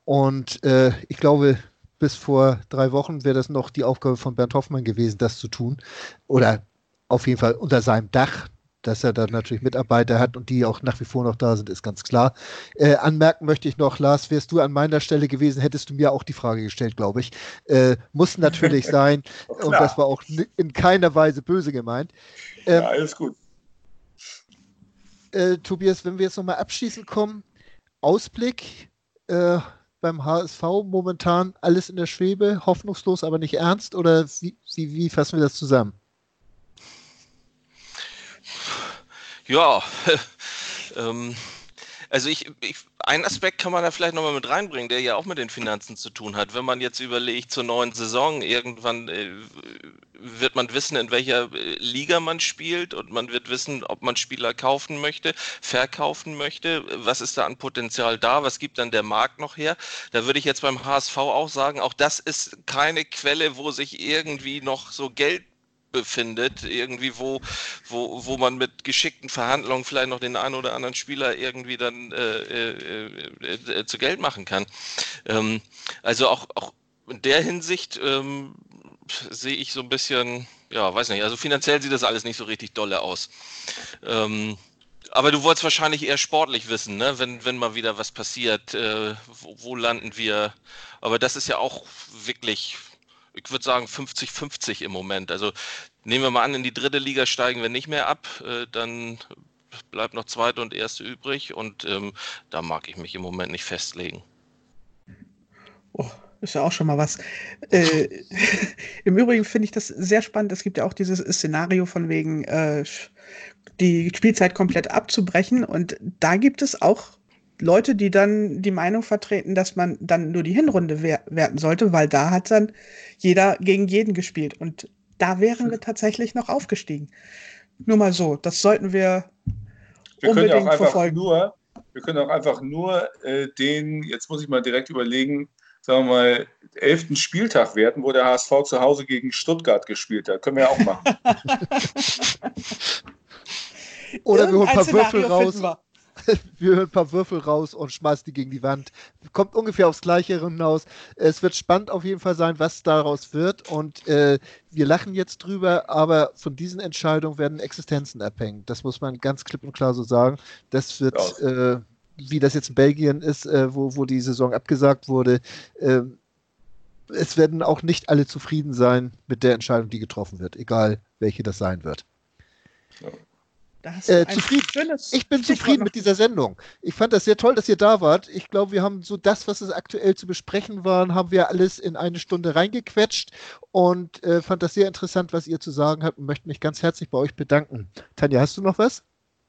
Und äh, ich glaube, bis vor drei Wochen wäre das noch die Aufgabe von Bernd Hoffmann gewesen, das zu tun. Oder auf jeden Fall unter seinem Dach dass er da natürlich Mitarbeiter hat und die auch nach wie vor noch da sind, ist ganz klar. Äh, anmerken möchte ich noch, Lars, wärst du an meiner Stelle gewesen, hättest du mir auch die Frage gestellt, glaube ich. Äh, muss natürlich sein und das war auch in keiner Weise böse gemeint. Ähm, ja, alles gut. Äh, Tobias, wenn wir jetzt nochmal abschließend kommen, Ausblick äh, beim HSV momentan alles in der Schwebe, hoffnungslos, aber nicht ernst oder wie, wie, wie fassen wir das zusammen? Ja, ähm, also ich, ich, ein Aspekt kann man da vielleicht nochmal mit reinbringen, der ja auch mit den Finanzen zu tun hat. Wenn man jetzt überlegt zur neuen Saison, irgendwann äh, wird man wissen, in welcher äh, Liga man spielt und man wird wissen, ob man Spieler kaufen möchte, verkaufen möchte. Was ist da an Potenzial da? Was gibt dann der Markt noch her? Da würde ich jetzt beim HSV auch sagen, auch das ist keine Quelle, wo sich irgendwie noch so Geld befindet, irgendwie wo, wo, wo man mit geschickten Verhandlungen vielleicht noch den einen oder anderen Spieler irgendwie dann äh, äh, äh, zu Geld machen kann. Ähm, also auch, auch in der Hinsicht ähm, sehe ich so ein bisschen, ja, weiß nicht, also finanziell sieht das alles nicht so richtig dolle aus. Ähm, aber du wolltest wahrscheinlich eher sportlich wissen, ne? wenn, wenn mal wieder was passiert, äh, wo, wo landen wir? Aber das ist ja auch wirklich ich würde sagen 50-50 im Moment. Also nehmen wir mal an, in die dritte Liga steigen wir nicht mehr ab, äh, dann bleibt noch zweite und erste übrig und ähm, da mag ich mich im Moment nicht festlegen. Oh, ist ja auch schon mal was. Äh, Im Übrigen finde ich das sehr spannend. Es gibt ja auch dieses Szenario von wegen äh, die Spielzeit komplett abzubrechen und da gibt es auch Leute, die dann die Meinung vertreten, dass man dann nur die Hinrunde wer werten sollte, weil da hat dann jeder gegen jeden gespielt. Und da wären wir tatsächlich noch aufgestiegen. Nur mal so, das sollten wir, wir unbedingt können ja auch einfach verfolgen. Nur, wir können auch einfach nur äh, den, jetzt muss ich mal direkt überlegen, sagen wir mal, elften Spieltag werten, wo der HSV zu Hause gegen Stuttgart gespielt hat. Können wir ja auch machen. Oder wir holen ein paar Würfel raus wir hören ein paar Würfel raus und schmeißen die gegen die Wand. Kommt ungefähr aufs Gleiche hinaus. Es wird spannend auf jeden Fall sein, was daraus wird. Und äh, wir lachen jetzt drüber, aber von diesen Entscheidungen werden Existenzen abhängen. Das muss man ganz klipp und klar so sagen. Das wird, äh, wie das jetzt in Belgien ist, äh, wo, wo die Saison abgesagt wurde, äh, es werden auch nicht alle zufrieden sein mit der Entscheidung, die getroffen wird, egal welche das sein wird. Ja. Äh, zufrieden. Ich bin zufrieden mit dieser Sendung. Ich fand das sehr toll, dass ihr da wart. Ich glaube, wir haben so das, was es aktuell zu besprechen war, haben wir alles in eine Stunde reingequetscht und äh, fand das sehr interessant, was ihr zu sagen habt und möchte mich ganz herzlich bei euch bedanken. Tanja, hast du noch was?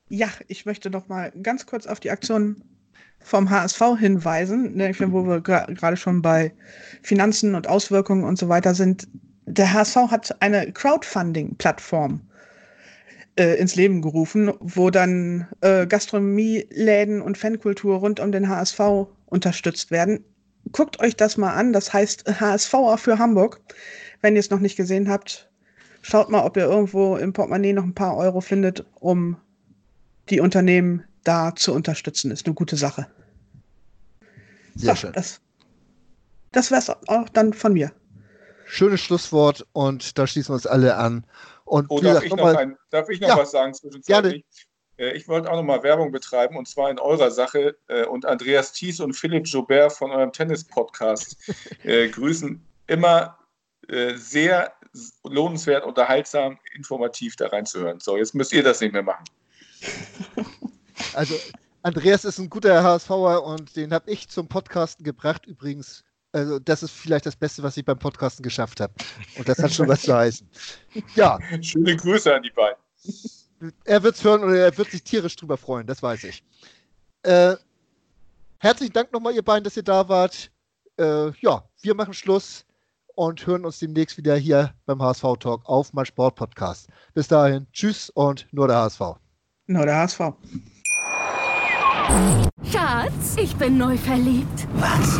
Ja, ich möchte noch mal ganz kurz auf die Aktion vom HSV hinweisen, ne, wo wir gerade schon bei Finanzen und Auswirkungen und so weiter sind. Der HSV hat eine Crowdfunding-Plattform äh, ins Leben gerufen, wo dann äh, Gastronomieläden und Fankultur rund um den HSV unterstützt werden. Guckt euch das mal an. Das heißt HSVer für Hamburg. Wenn ihr es noch nicht gesehen habt, schaut mal, ob ihr irgendwo im Portemonnaie noch ein paar Euro findet, um die Unternehmen da zu unterstützen. Ist eine gute Sache. Sehr so, schön. Das, das wäre es auch dann von mir. Schönes Schlusswort und da schließen wir uns alle an. Und oh, darf, ich noch ein, darf, ich noch ja, was sagen zwischenzeitlich? Gerne. Äh, ich wollte auch noch mal Werbung betreiben und zwar in eurer Sache. Äh, und Andreas Thies und Philipp Joubert von eurem Tennis-Podcast äh, grüßen immer sehr lohnenswert, unterhaltsam, informativ da reinzuhören. So, jetzt müsst ihr das nicht mehr machen. Also, Andreas ist ein guter HSVer und den habe ich zum Podcasten gebracht. Übrigens also das ist vielleicht das Beste, was ich beim Podcasten geschafft habe. Und das hat schon was zu heißen. Ja. Schöne Grüße an die beiden. Er wird es hören oder er wird sich tierisch drüber freuen, das weiß ich. Äh, herzlichen Dank nochmal, ihr beiden, dass ihr da wart. Äh, ja, wir machen Schluss und hören uns demnächst wieder hier beim HSV Talk auf mein Sport Podcast. Bis dahin, tschüss und nur der HSV. Nur der HSV. Schatz, ich bin neu verliebt. Was?